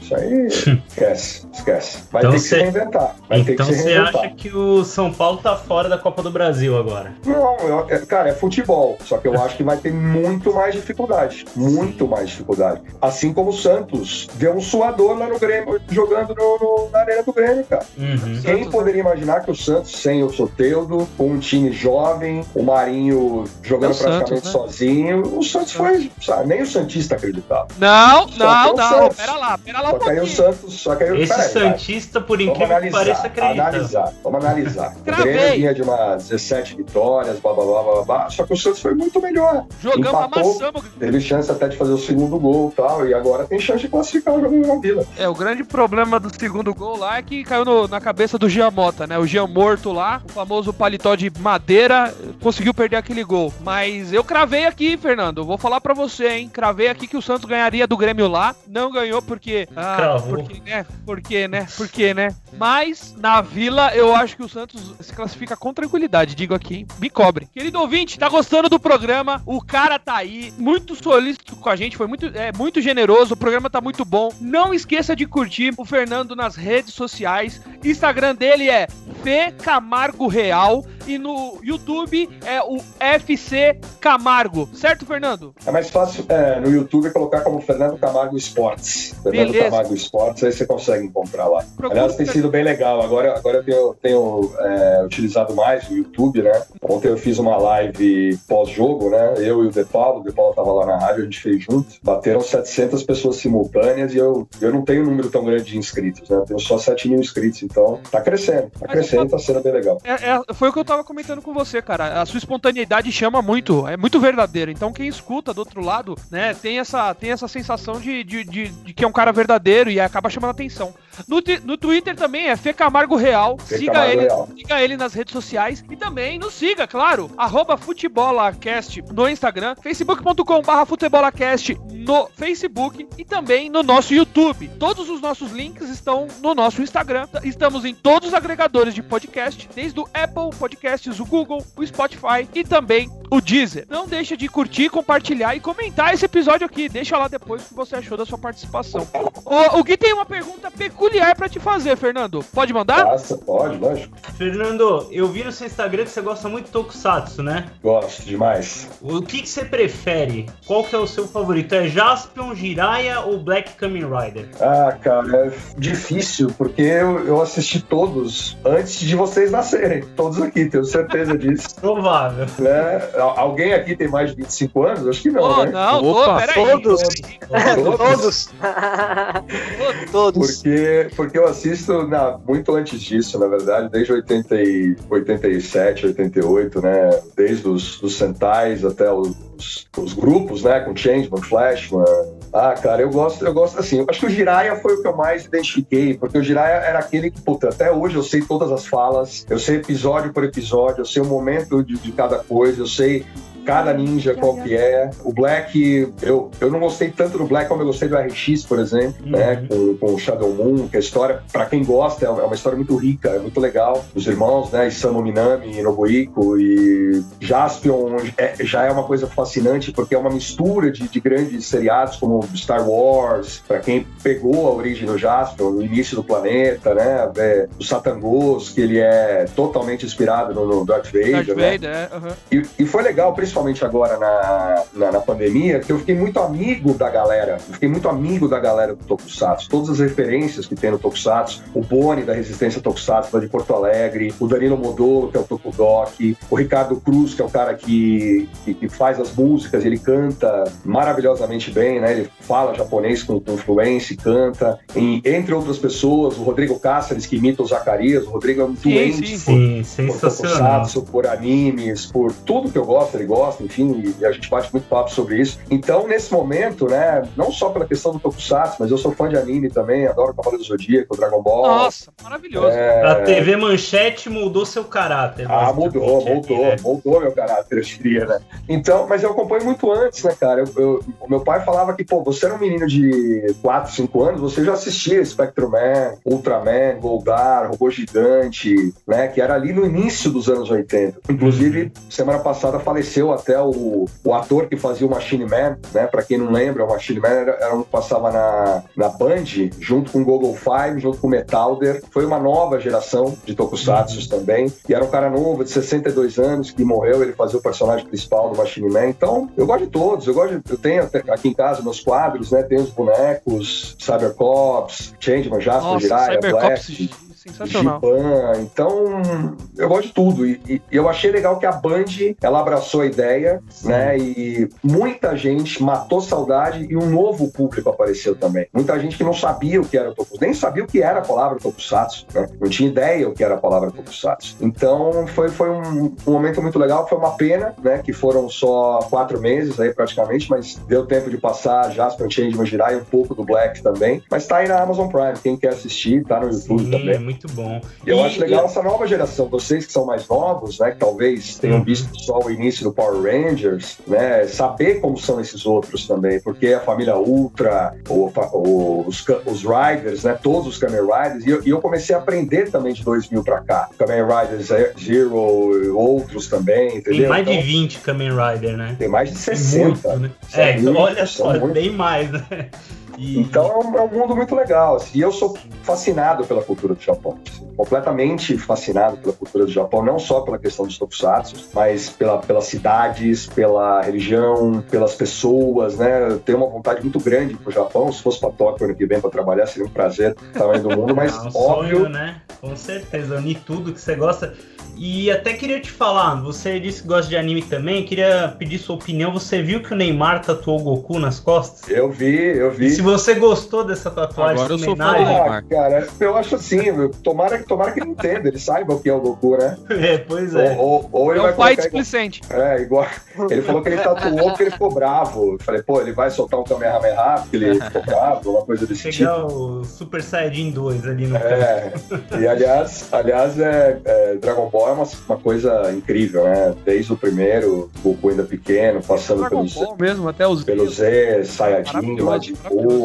isso aí <laughs> esquece, esquece. Vai Então ter que cê- se reinventar. Vai ter Então que se você acha que o São Paulo tá fora da Copa do Brasil agora? Não, eu- é- cara, é futebol. Só que eu acho que vai ter muito mais dificuldade. Muito mais dificuldade. Assim como o Santos deu um suador lá no Grêmio, jogando no- no- na arena do Grêmio, cara. Uhum. Quem Santos- poderia imaginar que o Santos, sem o Soteudo, com um time jovem, o Marinho jogando É o Santos, praticamente né? sozinho, o Santos foi. Sabe, nem o Santista acreditava. Não, Só não, que o não. Santos. Pera lá, pera lá um Só que aí o. Santos. Só que aí, Esse peraí. Santista, por Vamos incrível que analisar, pareça, acredita. analisar, vamos analisar. <laughs> O. Grêmio vinha de umas 17 vitórias, blá blá blá blá blá, só que o Santos foi muito melhor. Jogamos, Empatou. amassamos. Teve chance até de fazer o segundo gol e tal, e agora tem chance de classificar o jogo na Vila. É, o grande problema do segundo gol lá é que caiu no- na cabeça do Jean Mota, né? O Jean morto lá, o famoso paletó de madeira, conseguiu perder aquele gol. Mas eu cravei aqui, Fernando, vou falar pra você, hein? Cravei aqui que o Santos ganharia do Grêmio lá. Não ganhou porque. Ah, porque, né? Porque, né? Porque, né? Mas na Vila eu acho que o Santos se classifica com tranquilidade, digo aqui, hein? Me cobre. Querido ouvinte, tá gostando do programa? O cara tá aí, muito solícito com a gente, foi muito, é, muito generoso, o programa tá muito bom. Não esqueça de curtir o Fernando nas redes sociais. Instagram dele é Fê Camargo Real e no YouTube é o FC Camargo. Certo, Fernando? É mais fácil é, no YouTube colocar como Fernando Camargo Esportes. Fernando Beleza. Camargo Esportes, aí você consegue encontrar lá. Procura Aliás, tem sido bem legal. Agora, agora eu tenho, tenho, é, utilizado mais o YouTube, né? Ontem eu fiz uma live pós-jogo, né? Eu e o De Paulo, o De Paulo tava lá na rádio, a gente fez junto. Bateram 700 pessoas simultâneas e eu, eu não tenho um número tão grande de inscritos, né? Eu tenho só 7 mil inscritos, então tá crescendo. Tá Mas crescendo, eu- tá sendo bem legal. É, é- foi o que eu tava comentando com você, cara. A sua espontaneidade chama muito, é muito verdadeira. Então quem escuta do outro lado, né, tem essa, tem essa sensação de, de, de- de que é um cara verdadeiro e acaba chamando atenção. No, no Twitter também é Fê Camargo Real. Fê siga Camargo ele, Real. siga ele nas redes sociais e também nos siga, claro. Arroba FutebolaCast no Instagram, facebook.com barra futebolacast no Facebook e também no nosso YouTube. Todos os nossos links estão no nosso Instagram. Estamos em todos os agregadores de podcast, desde o Apple Podcasts, o Google, o Spotify e também o Deezer. Não deixa de curtir, compartilhar e comentar esse episódio aqui. Deixa lá depois o que você achou da sua participação. O, o Gui tem uma pergunta peculiar pra te fazer, Fernando. Pode mandar? Passa, pode, lógico. Fernando, eu vi no seu Instagram que você gosta muito de Tokusatsu, né? Gosto demais. O que, que você prefere? Qual que é o seu favorito? É Jaspion, Jiraiya ou Black Kamen Rider? Ah, cara, é difícil, porque eu, eu assisti todos antes de vocês nascerem. Todos aqui, tenho certeza disso. <laughs> Provável. né? Al- Alguém aqui tem mais de 25 anos? Acho que não, Oh, né? não, Opa, peraí. todos. Peraí. <laughs> Todos. Todos. Porque, porque eu assisto na- muito antes disso, na verdade, desde 80 e, 87, 88, né? Desde os, os Sentais até os, os grupos, né? Com Changeman, Flashman. Ah, cara, eu gosto, eu gosto assim. Acho que o Jiraiya foi o que eu mais identifiquei, porque o Jiraiya era aquele que, puta, até hoje eu sei todas as falas, eu sei episódio por episódio, eu sei o momento de, de cada coisa, eu sei cada ninja qual que é. O Black, eu, eu não gostei tanto do Black como eu gostei do RX, por exemplo, Uhum. né? Com, com o Shadow Moon, que a história, pra quem gosta, é uma história muito rica, é muito legal. Os irmãos, né? Isamu Minami, Nobuiko e Jaspion é- já é uma coisa fascinante, porque é uma mistura de, de grandes seriados como Star Wars, pra quem pegou a origem do Jaspion, o início do planeta, né? É, o Satangos, que ele é totalmente inspirado no, no Darth Vader, Darth né? Vader, é. aham. E, e foi legal, principalmente principalmente agora na, na, na pandemia, que eu fiquei muito amigo da galera. Eu fiquei muito amigo da galera do Tokusatsu. Todas as referências que tem no Tokusatsu, o Boni da Resistência Tokusatsu, lá de Porto Alegre, o Danilo Modolo, que é o Tokudok, o Ricardo Cruz, que é o cara que, que, que faz as músicas, ele canta maravilhosamente bem, né? Ele fala japonês com, com fluência, canta. E, entre outras pessoas, o Rodrigo Cáceres, que imita o Zacarias. O Rodrigo é um Sim, doente sim. Sim, por sensacional. tokusatsu, por animes, por tudo que eu gosto, ele gosta, enfim, e a gente bate muito papo sobre isso. Então, nesse momento, né, não só pela questão do tokusatsu, mas eu sou fã de anime também, adoro Cavaleiro do Zodíaco, Dragon Ball. Nossa, maravilhoso. É, A TV Manchete mudou seu caráter. Ah, mudou, mudou, né? mudou meu caráter, eu diria, né? Então, mas eu acompanho muito antes, né, cara? Eu, eu- o meu pai falava que, pô, você era um menino de 4, 5 anos, você já assistia Spectrum Man, Ultraman, Goldar, Robô Gigante, né? Que era ali no início dos anos 80. Inclusive, semana passada faleceu até o, o ator que fazia o Machine Man, né? Pra quem não lembra, o Machine Man era, era um que passava na, na Band, junto com o Google Five, junto com o Metalder. Foi uma nova geração de tokusatsu também. E era um cara novo, de 62 anos, que morreu, ele fazia o personagem principal do Machine Man. Então, eu gosto de todos. Eu gosto de, eu tenho até aqui em casa meus quadros, né? Tem os bonecos, Cybercops, Changeman, Jasper, Jiraiya, Cybercops, Black. Sensacional. Giban. Então, eu gosto de tudo. E, e eu achei legal que a Band, ela abraçou a ideia, né? E muita gente matou saudade e um novo público apareceu também. Muita gente que não sabia o que era Tokusatsu, nem sabia o que era a palavra Tokusatsu, né? Não tinha ideia o que era a palavra Tokusatsu. Então, foi, foi um, um momento muito legal. Foi uma pena, né? Que foram só quatro meses aí praticamente, mas deu tempo de passar Jasper Changeman Jirai e um pouco do Black também. Mas tá aí na Amazon Prime. Quem quer assistir, tá no YouTube Sim, também. é muito bom. E eu E- acho legal essa nova geração, vocês que são mais novos, né, que talvez tenham Uhum. visto só o início do Power Rangers, né, saber como são esses outros também, porque a família Ultra, o- o- os, os Riders, né, todos os Kamen Riders, e eu, e eu comecei a aprender também de 2000 pra cá, Kamen Riders Zero, e outros também, entendeu? Tem mais de Então, 20 Kamen Rider, né? tem mais de Tem 60. muito, né? São É, então, olha só, bem mais, né? E- Então é um, é um mundo muito legal. assim, E eu sou fascinado pela cultura do Japão. assim, completamente fascinado pela cultura do Japão, não só pela questão dos tokusatsu, mas pela, pelas cidades, pela religião, pelas pessoas, né? Eu tenho uma vontade muito grande pro Japão. Se fosse pra Tóquio ano que vem pra trabalhar, seria um prazer tamanho do mundo, mas <laughs> É um óbvio. sonho, né? Com certeza, unir tudo que você gosta. E até queria te falar, você disse que gosta de anime também, queria pedir sua opinião. Você viu que o Neymar tatuou o Goku nas costas? Eu vi, eu E vi. se você gostou dessa tatuagem, Agora eu sou fã. Ah, cara, eu acho assim, meu, tomara, tomara que ele entenda, ele saiba o que é o Goku, né? É, pois é. Ou, ou, ou ele É vai um pai colocar igual-. É, igual. Ele falou que ele tatuou porque ele ficou bravo. Eu falei, pô, ele vai soltar um Kamehameha porque ele ficou bravo, uma coisa desse tipo. Pegar o Super Saiyajin 2 ali no canto. É, e aliás, aliás é, é, Dragon Ball é uma, uma coisa incrível, né? Desde o primeiro, Goku ainda pequeno, passando pelos, Ball mesmo, até os pelo Z, Saiyajin, Majin Buu,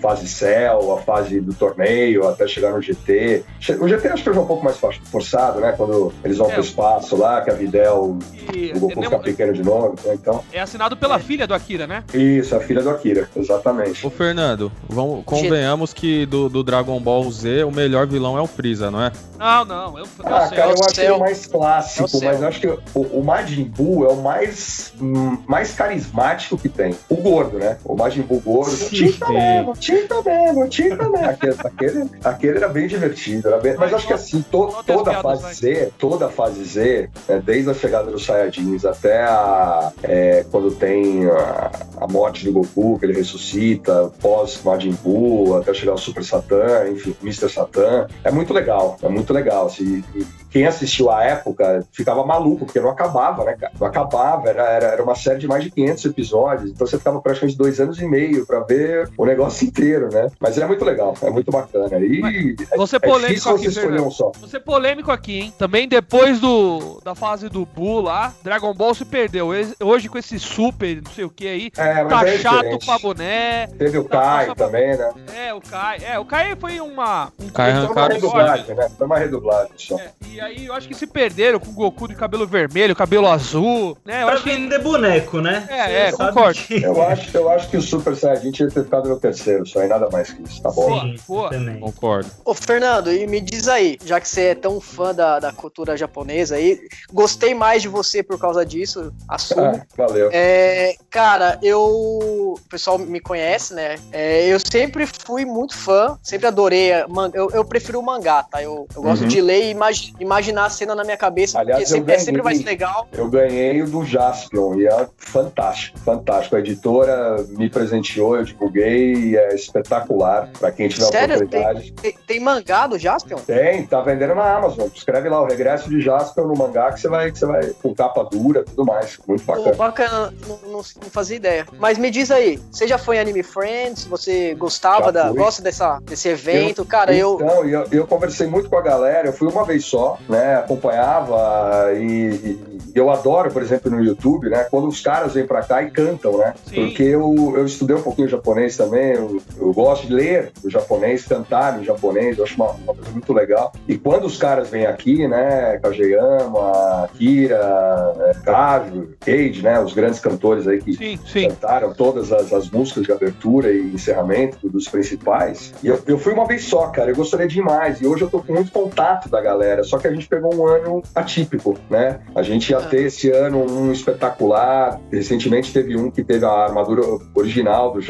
fase Cell, a fase do torneio, até chegar no GT. O GT acho que foi um pouco mais forçado, né? Quando eles vão É. pro espaço lá, que a Videl, E o Goku é, fica pequeno de novo, né? então... é assinado pela filha do Akira, né? Isso, a filha do Akira, exatamente. Ô, Fernando, vamos, convenhamos que do, do Dragon Ball Z, o melhor vilão é o Freeza, não é? Não, não, eu, eu Ah, sei. cara, eu É o acho céu. ele o mais clássico, É céu. mas eu acho que o, o Majin Buu é o mais, hum, mais carismático que tem. O gordo, né? O Majin Buu gordo. Sim, Tinta mesmo, tinta mesmo, tinta mesmo. Aquele, aquele, aquele era bem divertido. Era bem- mas Mas acho que assim, to- toda a fase Z, toda a fase Z, né, desde a chegada dos Saiyajins até a, é, quando tem a, a morte do Goku, que ele ressuscita, pós Majin Buu, até chegar o Super Satan, enfim, Mr. Satan, é muito legal, é muito legal. Assim, quem assistiu à época ficava maluco, porque não acabava, né, cara? Não acabava, era, era, era uma série de mais de 500 episódios, então você ficava praticamente dois anos e meio pra ver o negócio inteiro, né? Mas é muito legal, é muito bacana. E Você é polêmico difícil aqui, você um só. Você polêmico aqui, hein? Também depois do, da fase do Buu lá, Dragon Ball se perdeu. Hoje com esse super, não sei o que aí, É, tá é chato diferente. pra boné. Teve o Tá, Kai também, né? É, o Kai. É, o Kai foi uma. Um Kai Foi uma redublagem, né? Foi uma redublagem só. É, e aí eu acho que se perderam com o Goku de cabelo vermelho, cabelo azul, né? Eu Pra acho que. vender boneco, né? É, é, Você sabe concordo. que- Eu acho, eu acho que o Super Saiyajin tinha ter ficado no terceiro, só e nada mais que isso, tá bom? Sim, Boa. também. Concordo. Ô, Fernando, e me diz aí, já que você é tão fã da, da cultura japonesa aí, gostei mais de você por causa disso, assumo. Ah, valeu. É, cara, eu. O pessoal me conhece, né? É, eu sempre fui muito fã, sempre adorei. man- Eu, eu prefiro o mangá, tá? Eu, eu gosto Uhum. de ler e imagi- imaginar a cena na minha cabeça, Aliás, porque eu sempre, é sempre ganhei. mais legal. Eu ganhei o do Jaspion e é fantástico, fantástico. A editora me presenteou, eu divulguei e é espetacular para quem tiver Sério? oportunidade. Tem, tem mangá do Jaspion? Tem, tá vendendo na Amazon. Escreve lá o regresso de Jaspion no mangá que você vai, que você vai com capa dura, tudo mais. Muito bacana. bacana, não, não, não fazia ideia. Mas me diz aí, você já foi em Anime Friends? Você gostava Já da. fui. Gosta dessa, desse evento? Cara, eu. Então, eu, eu conversei muito com a galera, eu fui uma vez só, né? Acompanhava e, e eu adoro, por exemplo, no YouTube, né? Quando os caras vêm pra cá e cantam, né? Sim. Porque eu, eu estudei um pouquinho japonês também, eu, eu gosto de ler o japonês, cantar em japonês, eu acho uma, uma coisa muito legal. E quando os caras vêm aqui, né? Kageyama, Kira, né, Kajo, Cage, né? Os grandes cantores aí que Sim, sim. cantaram todas as, as músicas de abertura e encerramento dos principais. E eu, eu fui uma vez só, cara. Eu gostaria demais. E hoje eu tô com muito contato da galera. Só que a gente pegou um ano atípico, né? A gente ia ter esse ano um espetacular. Recentemente teve um que teve a armadura original do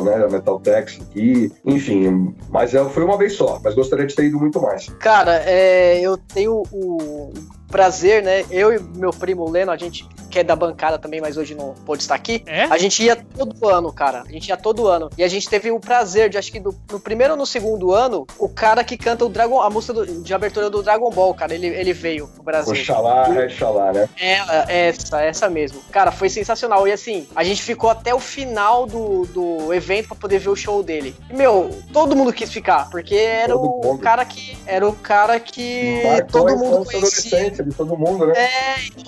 Né? Da Metaltex aqui. Enfim, mas eu fui uma vez só. Mas gostaria de ter ido muito mais. Cara, é, eu tenho o prazer, né? Eu e meu primo Leno, a gente que é da bancada também, mas hoje não pôde estar aqui. É? A gente ia todo ano, cara. A gente ia todo ano. E a gente teve o prazer de, acho que do- no primeiro ou no segundo ano, o cara que canta o Dragon, a música do- de abertura do Dragon Ball, cara, ele, ele veio pro Brasil. Oxalá, Oxalá, né? Ela, essa, essa mesmo. Cara, foi sensacional. E assim, a gente ficou até o final do, do evento pra poder ver o show dele. E, meu, todo mundo quis ficar, porque era Todo o mundo. cara que. Era o cara que Marcou todo mundo conhecia. Adolescência de todo mundo, né?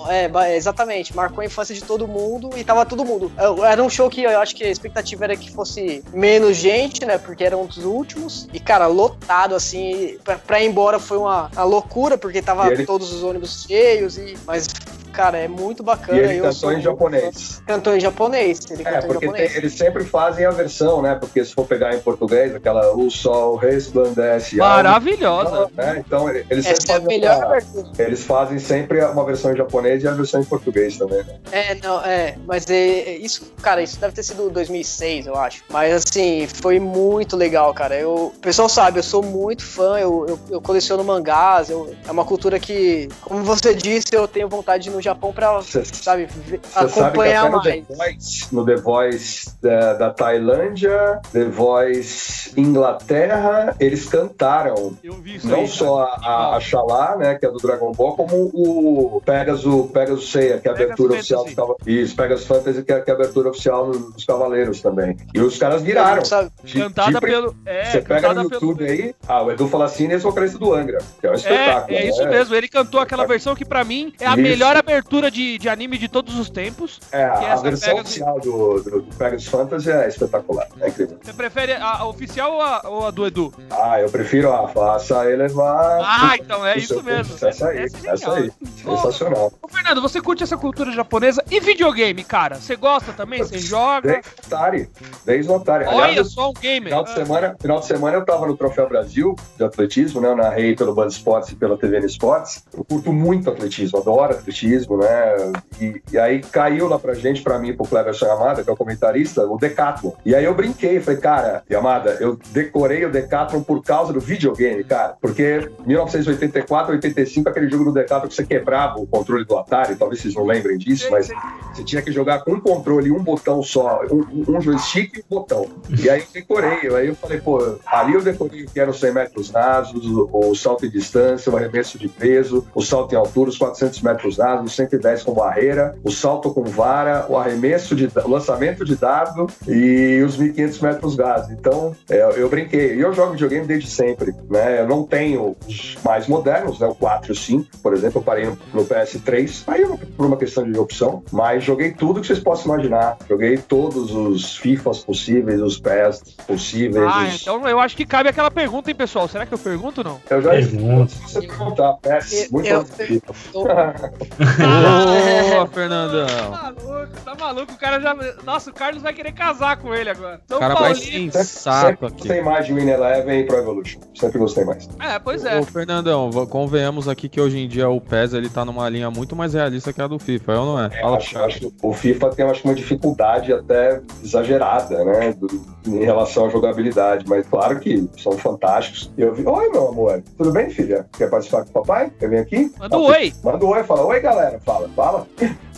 É, ba- exatamente. Marcou a infância de todo mundo e tava todo mundo. Era um show que eu acho que a expectativa era que fosse menos gente, né? Porque era um dos últimos. E, cara, lotado, assim. Pra, pra ir embora foi uma, uma loucura, porque tava ele- todos os ônibus cheios. E, mas, cara, é muito bacana. E ele eu cantou sou em japonês. Cantou em japonês. Ele É, cantou em porque japonês. tem- eles sempre fazem a versão, né? Porque se for pegar em português, aquela O Sol Resplandece. Maravilhosa. algo, Né? Então, ele- eles sempre Essa é a fazem melhor uma- abertura. Eles fazem sempre uma versão em japonês e a versão em português também, né? É, não, é, mas é isso, cara, isso deve ter sido 2006, eu acho. Mas assim, foi muito legal, cara. Eu, o pessoal sabe, eu sou muito fã, eu, eu, eu coleciono mangás, eu- é uma cultura que, como você disse, eu tenho vontade de ir no Japão pra, Cê- sabe, Você sabe que acompanhar até no mais. The Voice, no The Voice da, da Tailândia, The Voice Inglaterra, eles cantaram Eu vi isso não aí. só a, a, a Xalá, né, que é do Dragon Ball, como o Pegasus, Pegasus Seiya, que é a Pegasus abertura Fantasy. oficial dos Cavaleiros. Isso, Pegasus Fantasy, que é, que é a abertura oficial dos Cavaleiros também. E os caras viraram. De- Cantada de- pelo. É, Você pega no pelo. YouTube aí, ah, o Edu Falacini é o vocalista do Angra, que é um espetáculo. É, é isso né? mesmo. Ele cantou aquela versão que pra mim é a Isso. melhor abertura de, de anime de todos os tempos. É, a versão Pegasus- oficial do, do, do Pegasus Fantasy é espetacular, é incrível. Você prefere a, a oficial ou a, ou a do Edu? Ah, eu prefiro a Faça Elevar. Ah, então é isso mesmo. Essa aí, Essa é essa aí. Sensacional. Ô, Fernando, você curte essa cultura japonesa e videogame, cara? Você gosta também? Você joga? Atari. Desde o Atari. Olha Aliás, só um gamer. Final de, semana, final de semana eu tava no Troféu Brasil de atletismo, né? Eu narrei pelo Band Esportes e pela TVN Esportes. Eu curto muito atletismo, adoro atletismo, né? E, e aí caiu lá pra gente, pra mim, pro Cleverson Yamada, que é o comentarista, o Decathlon. E aí eu brinquei, falei, cara, Yamada, eu decorei o Decathlon por causa do videogame, cara. Porque 1984, 85, aquele jogo do Decathlon que você quebrava o controle do Atari, talvez vocês não lembrem disso, mas você tinha que jogar com um controle e um botão só, um, um joystick e um botão. E aí eu decorei, aí eu falei, pô, ali eu decorei o que eram 100 metros rasos, o, salto em distância, o arremesso de peso, o salto em altura, os 400 metros rasos, 110 com barreira, o salto com vara, o arremesso de o lançamento de dado e os 1500 metros gás. Então, é, eu brinquei. E eu jogo videogame desde sempre, né? Eu não tenho os mais modernos, né? O 4 e o 5, por exemplo, eu parei no, no PS3, aí eu, por uma questão de opção, mas joguei tudo que vocês possam imaginar. Joguei todos os FIFAs possíveis, os PES possíveis. Ah, os... então eu acho que cabe aquela pergunta, hein, pessoal? Será que eu pergunto ou não? Eu já Pergunta. se você perguntar, PES, muito Eu- antes do FIFA. <laughs> Ô, <laughs> Tá Fernandão. maluco, tá maluco, o cara já. Nossa, o Carlos vai querer casar com ele agora. São O cara vai Paulino. sem saco aqui. gostei mais de Win Eleven e Pro Evolution. Sempre gostei mais. É, pois é. Ô, Fernandão, convenhamos aqui que hoje em dia o PES ele tá numa linha muito mais realista que a do FIFA, é ou não é? Eu Fala acho, acho que o FIFA tem acho, uma dificuldade até exagerada, né? do- em relação à jogabilidade. Mas claro que são fantásticos. E eu vi. Oi, meu amor. Tudo bem, filha? Quer participar com o papai? Quer vir aqui? Manda um oi. Manda um oi, fala. Oi, galera. Fala, fala.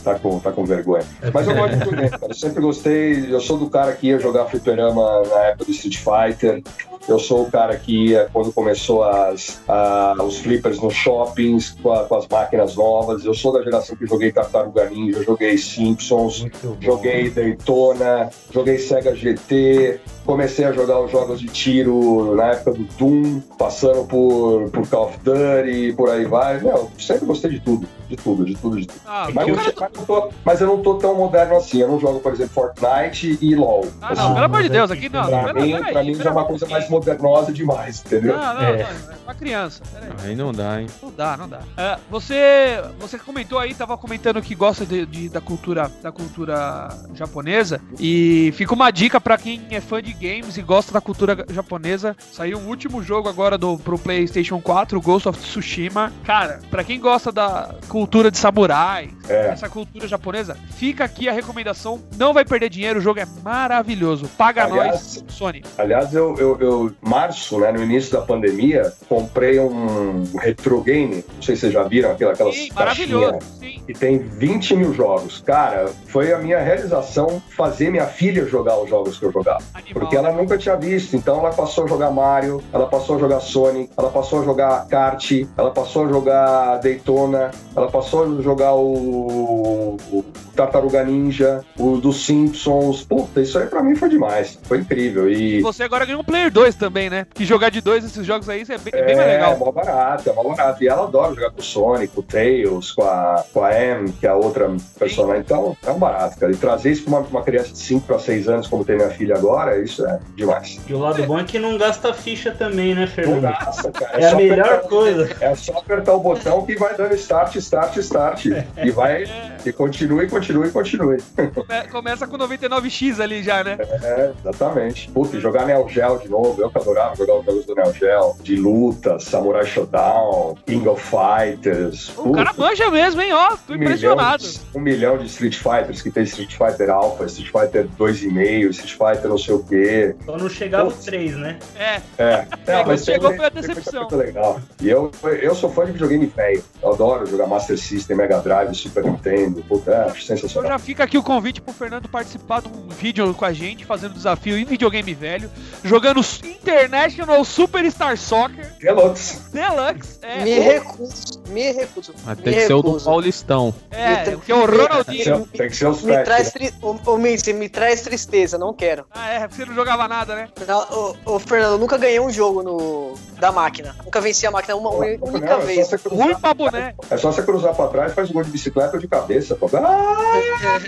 Tá com, tá com vergonha. Mas eu gosto de videogame, cara. Eu sempre gostei. Eu sou do cara que ia jogar fliperama na época do Street Fighter. Eu sou o cara que ia quando começou as, a- os flippers nos shoppings com, a- com as máquinas novas. Eu sou da geração que joguei Tartaruga Ninja, joguei Simpsons, Muito joguei Daytona, joguei Sega GT, comecei a jogar os jogos de tiro na época do Doom, passando por, por Call of Duty e por aí vai. Não, sempre gostei de tudo, de tudo, de tudo, de tudo. Ah, Mas, eu, cara- mas eu tô- mas eu não tô tão moderno assim. Eu não jogo, por exemplo, Fortnite e LoL. Ah, não, pelo amor de Deus, aqui não. Pra Pera- mim, peraí, pra mim já é pera uma um coisa mais modernosa demais, entendeu? Não, não, É. não, é pra criança. Peraí. Aí não dá, hein? Não dá, não dá. É, você, você comentou aí, tava comentando que gosta de, de- da cultura da cultura japonesa e fica uma dica pra quem é fã de games e gosta da cultura japonesa. Saiu um último jogo agora do pro PlayStation 4, Ghost of Tsushima. Cara, pra quem gosta da cultura de samurai, É. essa cultura japonesa, fica aqui a recomendação. Não vai perder dinheiro, o jogo é maravilhoso. Paga Aliás, nós, Sony. Aliás, eu, eu, eu, março, né, no início da pandemia, comprei um retro game. Não sei se vocês já viram aquela, aquelas Sim, maravilhoso. Sim. E tem 20 mil jogos. Cara, foi a minha realização fazer minha filha jogar os jogos que eu jogava. Animal. Porque ela nunca tinha visto. Então ela passou a jogar Mario, ela passou a jogar Sonic, ela passou a jogar kart, ela passou a jogar Daytona, ela passou a jogar o, o Tartaruga Ninja, o dos Simpsons. Puta, isso aí pra mim foi demais. Foi incrível. E Você agora ganhou um Player 2 também, né? Que jogar de dois esses jogos aí é bem, é bem mais É, legal. mó barato, é mó barato. E ela adora jogar com o Sonic, com o Tails, com a, com a M, que é a outra personagem. Então, é um barato, cara. E trazer isso pra uma, uma criança de 5 para 6 anos, como tem minha filha agora, isso é demais. E o lado bom é que não gasta ficha também, né, Não Fernando? gasta, cara. É a só melhor apertar- coisa. É só apertar o botão que vai dando start, start, start. E vai, e continue, continue, continue. Come- Começa com 99x ali já, né? É, exatamente. Puta, e jogar Neo Geo de novo. Eu que adorava jogar os jogos do Neo Geo. De luta, Samurai Showdown, King of Fighters. O cara manja mesmo, hein? Ó, tô um impressionado. milhão de- um milhão de Street Fighters, que tem Street Fighter Alpha, Street Fighter 2,5, Street Fighter não sei o quê. Só não chegava os três, né? É, É, É, quando chegou foi a decepção. legal. E eu, eu sou fã de videogame velho. Eu adoro jogar Master System, Mega Drive, Super Nintendo. Puta, é, acho então sensacional. já fica aqui o convite pro Fernando participar de um vídeo com a gente, fazendo desafio em videogame velho, jogando International Superstar Soccer Deluxe. Deluxe. É, Me recuso, me recuso. Mas me tem que ser o do. Paulistão. é, que é o Ronaldinho. Tem que ser os Me traz, né? tri... ô, ô, você me traz tristeza, não quero. Ah, é, você não jogava nada, né? Não, Ô, ô, Fernando, eu nunca ganhei um jogo no... da máquina. Nunca venci a máquina uma única não, é vez. só você cruzar- Ruim pra boné. É só você cruzar pra trás, faz um gol de bicicleta ou de cabeça. Pô. Ah,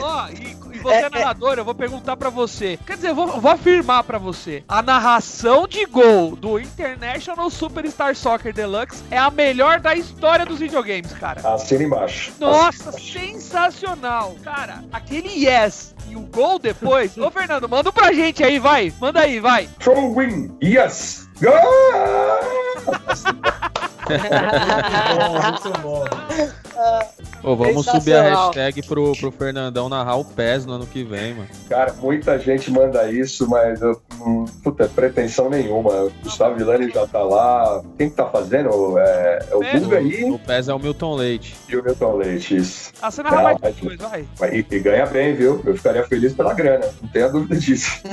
Ó, e, e você é, É, é. narrador, eu vou perguntar pra você. Quer dizer, eu vou, eu vou afirmar pra você. A narração de gol do International Superstar Soccer Deluxe é a melhor da história dos videogames, cara. assina embaixo. Nossa, sensacional! Cara, aquele yes e o gol depois. Ô, Fernando, manda um pra gente aí, vai. Manda aí, vai. Throw win. Yes. Go! <laughs> Muito bom. Ô, vamos subir a hashtag pro, pro Fernandão narrar o PES no ano que vem, mano. Cara, muita gente manda isso, mas eu, hum, puta, é pretensão nenhuma. O Gustavo Villani já tá lá. Quem que tá fazendo? É, é o É, Guga aí O PES é o Milton Leite. e o Milton Leite. Isso. Ah, você narra mais mas- depois, vai. Mas- E, e ganha bem, viu? Eu ficaria feliz pela grana, não tenha dúvida disso. <laughs>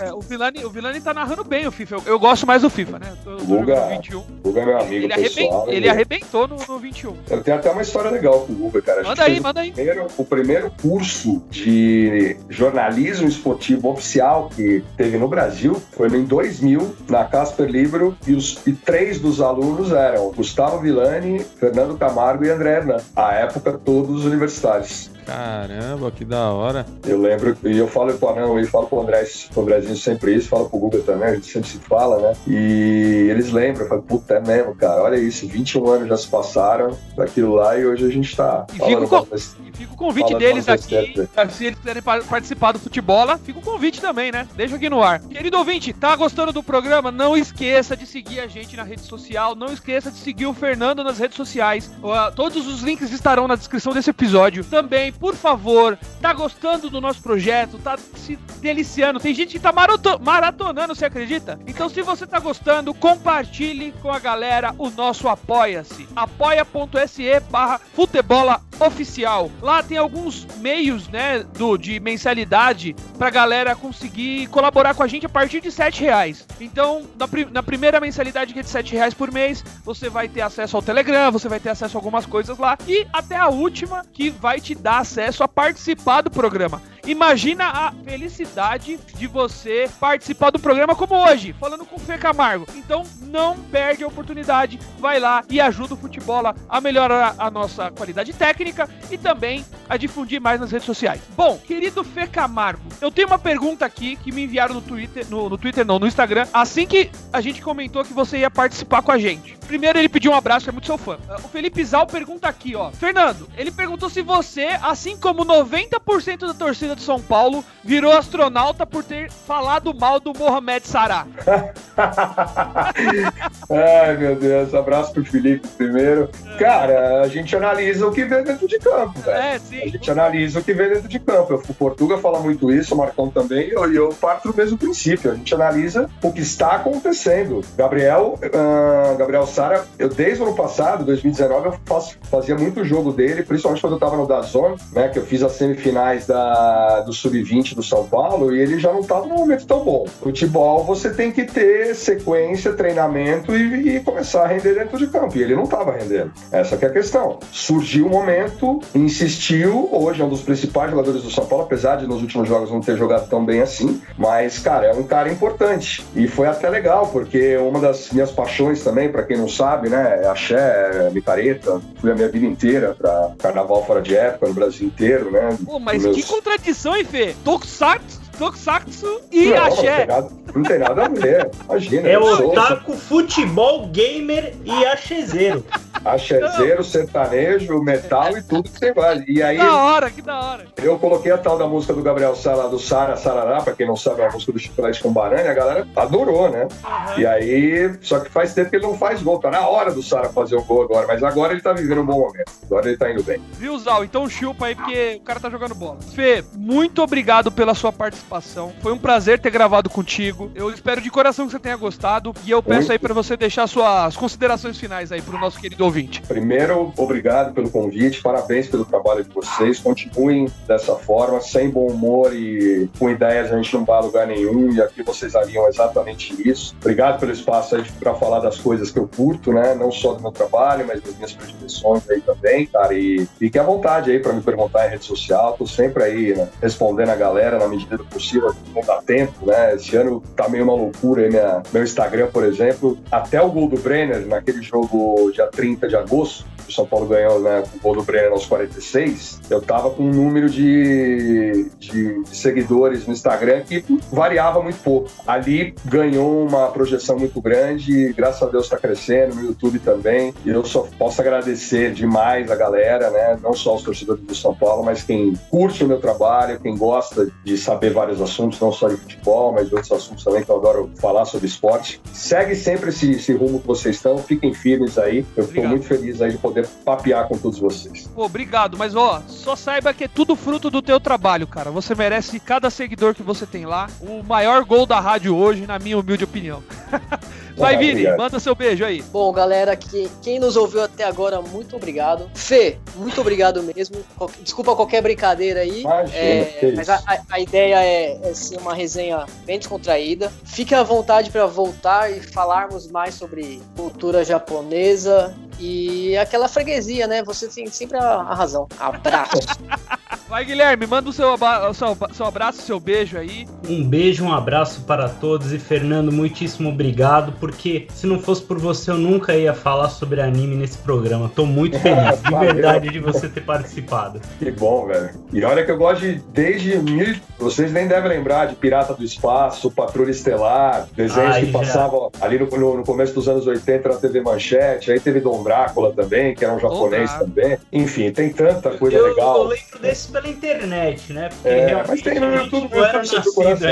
É, o, Vilani, o Vilani tá narrando bem o FIFA. Eu, eu gosto mais do FIFA, né? Eu tô, eu tô Guga. jogando 21. O Guga é meu amigo ele, pessoal. ele arrebentou no, no 21. Eu tenho até uma história legal com o Guga, cara. Manda aí, manda aí. O primeiro, o primeiro curso de jornalismo esportivo oficial que teve no Brasil foi em 2000, na Casper Libro, e, os, e três dos alunos eram Gustavo Villani, Fernando Camargo e André Hernan. À época, todos universitários. Caramba, que da hora. Eu lembro, e eu falo pro Anão, e falo pro André, pro Andrezinho sempre isso, falo pro Guga também, a gente sempre se fala, né? E eles lembram, eu falo, puta, é mesmo, cara, olha isso, 21 anos já se passaram daquilo lá e hoje a gente tá E fica com- fica o convite Fala, deles aqui, César. se eles quiserem pa- participar do futebol, fica o convite também, né? Deixa aqui no ar. Querido ouvinte, tá gostando do programa? Não esqueça de seguir a gente na rede social, não esqueça de seguir o Fernando nas redes sociais. Todos os links estarão na descrição desse episódio. Também, por favor, tá gostando do nosso projeto, tá se deliciando. Tem gente que tá marato- maratonando, você acredita? Então, se você tá gostando, compartilhe com a galera o nosso Apoia-se. apoia.se barra futebola oficial. Lá tem alguns meios, né, do, de mensalidade pra galera conseguir colaborar com a gente a partir de 7 reais. Então, na, pri- na primeira mensalidade que é de 7 reais por mês, você vai ter acesso ao Telegram, você vai ter acesso a algumas coisas lá. E até a última, que vai te dar acesso a participar do programa. Imagina a felicidade de você participar do programa como hoje, falando com o Fê Camargo. Então não perde a oportunidade, vai lá e ajuda o futebol a melhorar a nossa qualidade técnica e também a difundir mais nas redes sociais. Bom, querido Fê Camargo, eu tenho uma pergunta aqui que me enviaram no Twitter, no, no Twitter não, no Instagram, assim que a gente comentou que você ia participar com a gente. Primeiro ele pediu um abraço, é muito seu fã. Uh, O Felipe Zal pergunta aqui, ó. Fernando, ele perguntou se você, assim como 90% da torcida de São Paulo, virou astronauta por ter falado mal do Mohamed Salah. <laughs> Ai, meu Deus, abraço pro Felipe primeiro. Cara, a gente analisa o que vê dentro de campo, velho. É, A sim. gente analisa o que vê dentro de campo. O Portuga fala muito isso, o Marcão também, e eu, eu parto do mesmo princípio. A gente analisa o que está acontecendo. Gabriel, ah, Gabriel Sara, eu desde o ano passado, 2019, eu faço- fazia muito jogo dele, principalmente quando eu tava no Dazon, né, que eu fiz as semifinais da, do Sub-20 do São Paulo, e ele já não tava num momento tão bom. Futebol, você tem que ter sequência, treinamento e, e começar a render dentro de campo. E ele não tava rendendo. Essa que é a questão. Surgiu o momento, insistiu, hoje é um dos principais jogadores do São Paulo, apesar de nos últimos jogos não ter jogado tão bem assim, mas, cara, é um cara importante. E foi até legal, porque uma das minhas paixões também, pra quem não sabe, né, é axé, é micareta, fui a minha vida inteira pra carnaval fora de época, no Brasil inteiro, né. Pô, mas Meus- que contradição, hein, Fê? Tokusatsu, Tokusatsu e Não, Não axé. tem, nada, não tem nada a ver. Imagina, É sou otaku, futebol, gamer e achezeiro. Axézeiro, sertanejo, metal e tudo que tem mais. E aí, Que da hora, que da hora. Eu coloquei a tal da música do Gabriel Sara, do Sara Sarará, pra quem não sabe, é uma música do Chiclete com Banana, e a galera adorou, né? E aí, só que faz tempo que ele não faz gol, tá na hora do Sara fazer o gol agora, mas agora ele tá vivendo um bom momento, agora ele tá indo bem. Viu, Zal? Então chupa aí, porque o cara tá jogando bola. Fê, muito obrigado pela sua participação. Foi um prazer ter gravado contigo. Eu espero de coração que você tenha gostado. E eu peço Muito. aí pra você deixar suas considerações finais aí pro nosso querido ouvinte. Primeiro, obrigado pelo convite, parabéns pelo trabalho de vocês, continuem dessa forma, sem bom humor e com ideias a gente não vai a lugar nenhum, e aqui vocês alinham exatamente isso. Obrigado pelo espaço aí para falar das coisas que eu curto, né? Não só do meu trabalho, mas das minhas predileções aí também, cara. E fique à vontade aí para me perguntar em rede social. Tô sempre aí, né, respondendo a galera na medida do possível, não dá tempo, né? Esse ano tá meio uma loucura aí, minha, meu Instagram, por exemplo. Até o gol do Brenner, naquele jogo dia 30 de agosto, o São Paulo ganhou né, com o gol do Brenner aos 46, eu tava com um número de, de, seguidores no Instagram que variava muito pouco. Ali ganhou uma projeção muito grande e graças a Deus está crescendo, no YouTube também. E eu só posso agradecer demais a galera, né? Não só os torcedores do São Paulo, mas quem curte o meu trabalho, quem gosta de saber vários assuntos, não só de futebol, mas de outros assuntos também que eu adoro falar sobre esporte. Segue sempre esse, esse rumo que vocês estão, fiquem firmes aí. Eu estou muito feliz aí de poder papear com todos vocês. Pô, obrigado, mas ó, só saiba que é tudo fruto do teu trabalho, cara. Você merece cada seguidor que você tem lá. O maior gol da rádio hoje, na minha humilde opinião. <laughs> Vai, Vini, obrigado. manda seu beijo aí. Bom, galera, que, quem nos ouviu até agora, muito obrigado. Fê, muito obrigado mesmo. Desculpa qualquer brincadeira aí. Imagina, É, mas a, a- ideia é, é ser uma resenha bem descontraída. Fique à vontade para voltar e falarmos mais sobre cultura japonesa e aquela freguesia, né? Você tem sempre a, a razão. Abraço. <laughs> Vai, Guilherme, manda o seu, o seu, seu abraço, seu beijo aí. Um beijo, um abraço para todos e Fernando, muitíssimo obrigado, porque se não fosse por você eu nunca ia falar sobre anime nesse programa. Tô muito <laughs> feliz, de verdade, de você ter participado. Que bom, velho. E olha que eu gosto de, desde mil. Vocês nem devem lembrar de Pirata do Espaço, Patrulha Estelar, desenhos Ai, que já. passavam ali no, no- no começo dos anos 80 na TV Manchete. Aí teve Dom Drácula também, que era um japonês Drácula. também. Enfim, tem tanta coisa eu, legal. eu lembro desse pela internet, né? Porque É, realmente mas tem no YouTube, não era nascido ainda.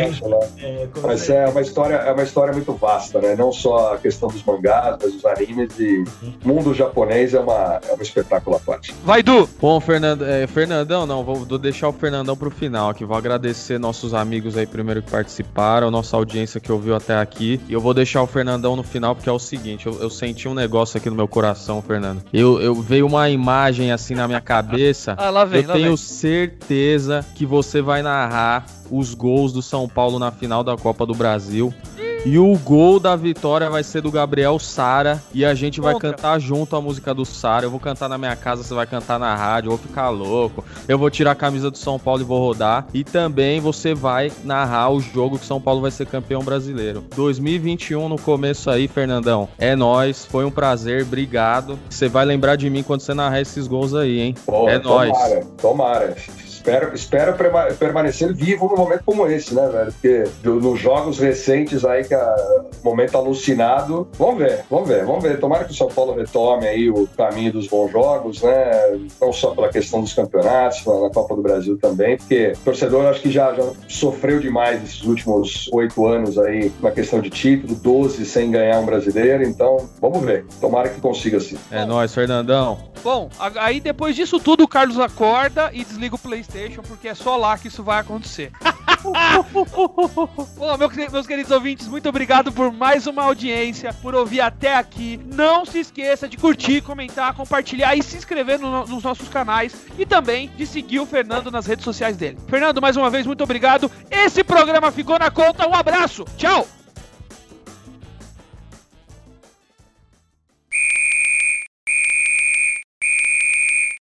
É, Mas você- é uma história, é uma história muito vasta, né? Não só a questão dos mangás, mas os animes e o mundo japonês é uma é um espetáculo à parte. Vai, Du. Bom, Fernando, é, Fernandão, não, vou, vou deixar o Fernandão pro final aqui. Vou agradecer nossos amigos aí primeiro que participaram, nossa audiência que ouviu até aqui. E eu vou deixar o Fernandão no final, porque é o seguinte: eu, eu senti um negócio aqui no meu coração, Fernando. Eu, eu veio uma imagem assim na minha cabeça. Ah, lá vem, eu lá tenho vem. certeza que você vai narrar os gols do São Paulo na final da Copa do Brasil. E o gol da vitória vai ser do Gabriel Sara. E a gente vai Contra. cantar junto a música do Sara. Eu vou cantar na minha casa, você vai cantar na rádio. Eu vou ficar louco. Eu vou tirar a camisa do São Paulo e vou rodar. E também você vai narrar o jogo que São Paulo vai ser campeão brasileiro. 2021 no começo aí, Fernandão. É nóis. Foi um prazer. Obrigado. Você vai lembrar de mim quando você narrar esses gols aí, hein? Pô, é nóis. tomara, tomara. Espero, espero perma- permanecer vivo num momento como esse, né, velho? Porque do- nos jogos recentes aí, que é momento alucinado. Vamos ver, vamos ver, vamos ver. Tomara que o São Paulo retome aí o caminho dos bons jogos, né? Não só pela questão dos campeonatos, na na Copa do Brasil também, porque o torcedor acho que já, já sofreu demais esses últimos oito anos aí na questão de título, 12 sem ganhar um brasileiro. Então, vamos ver. Tomara que consiga sim. É nóis, Fernandão. Bom, aí depois disso tudo o Carlos acorda e desliga o PlayStation, porque é só lá que isso vai acontecer. <laughs> Bom, meus queridos ouvintes, muito obrigado por mais uma audiência, por ouvir até aqui. Não se esqueça de curtir, comentar, compartilhar e se inscrever no- nos nossos canais e também de seguir o Fernando nas redes sociais dele. Fernando, mais uma vez, muito obrigado. Esse programa ficou na conta. Um abraço. Tchau.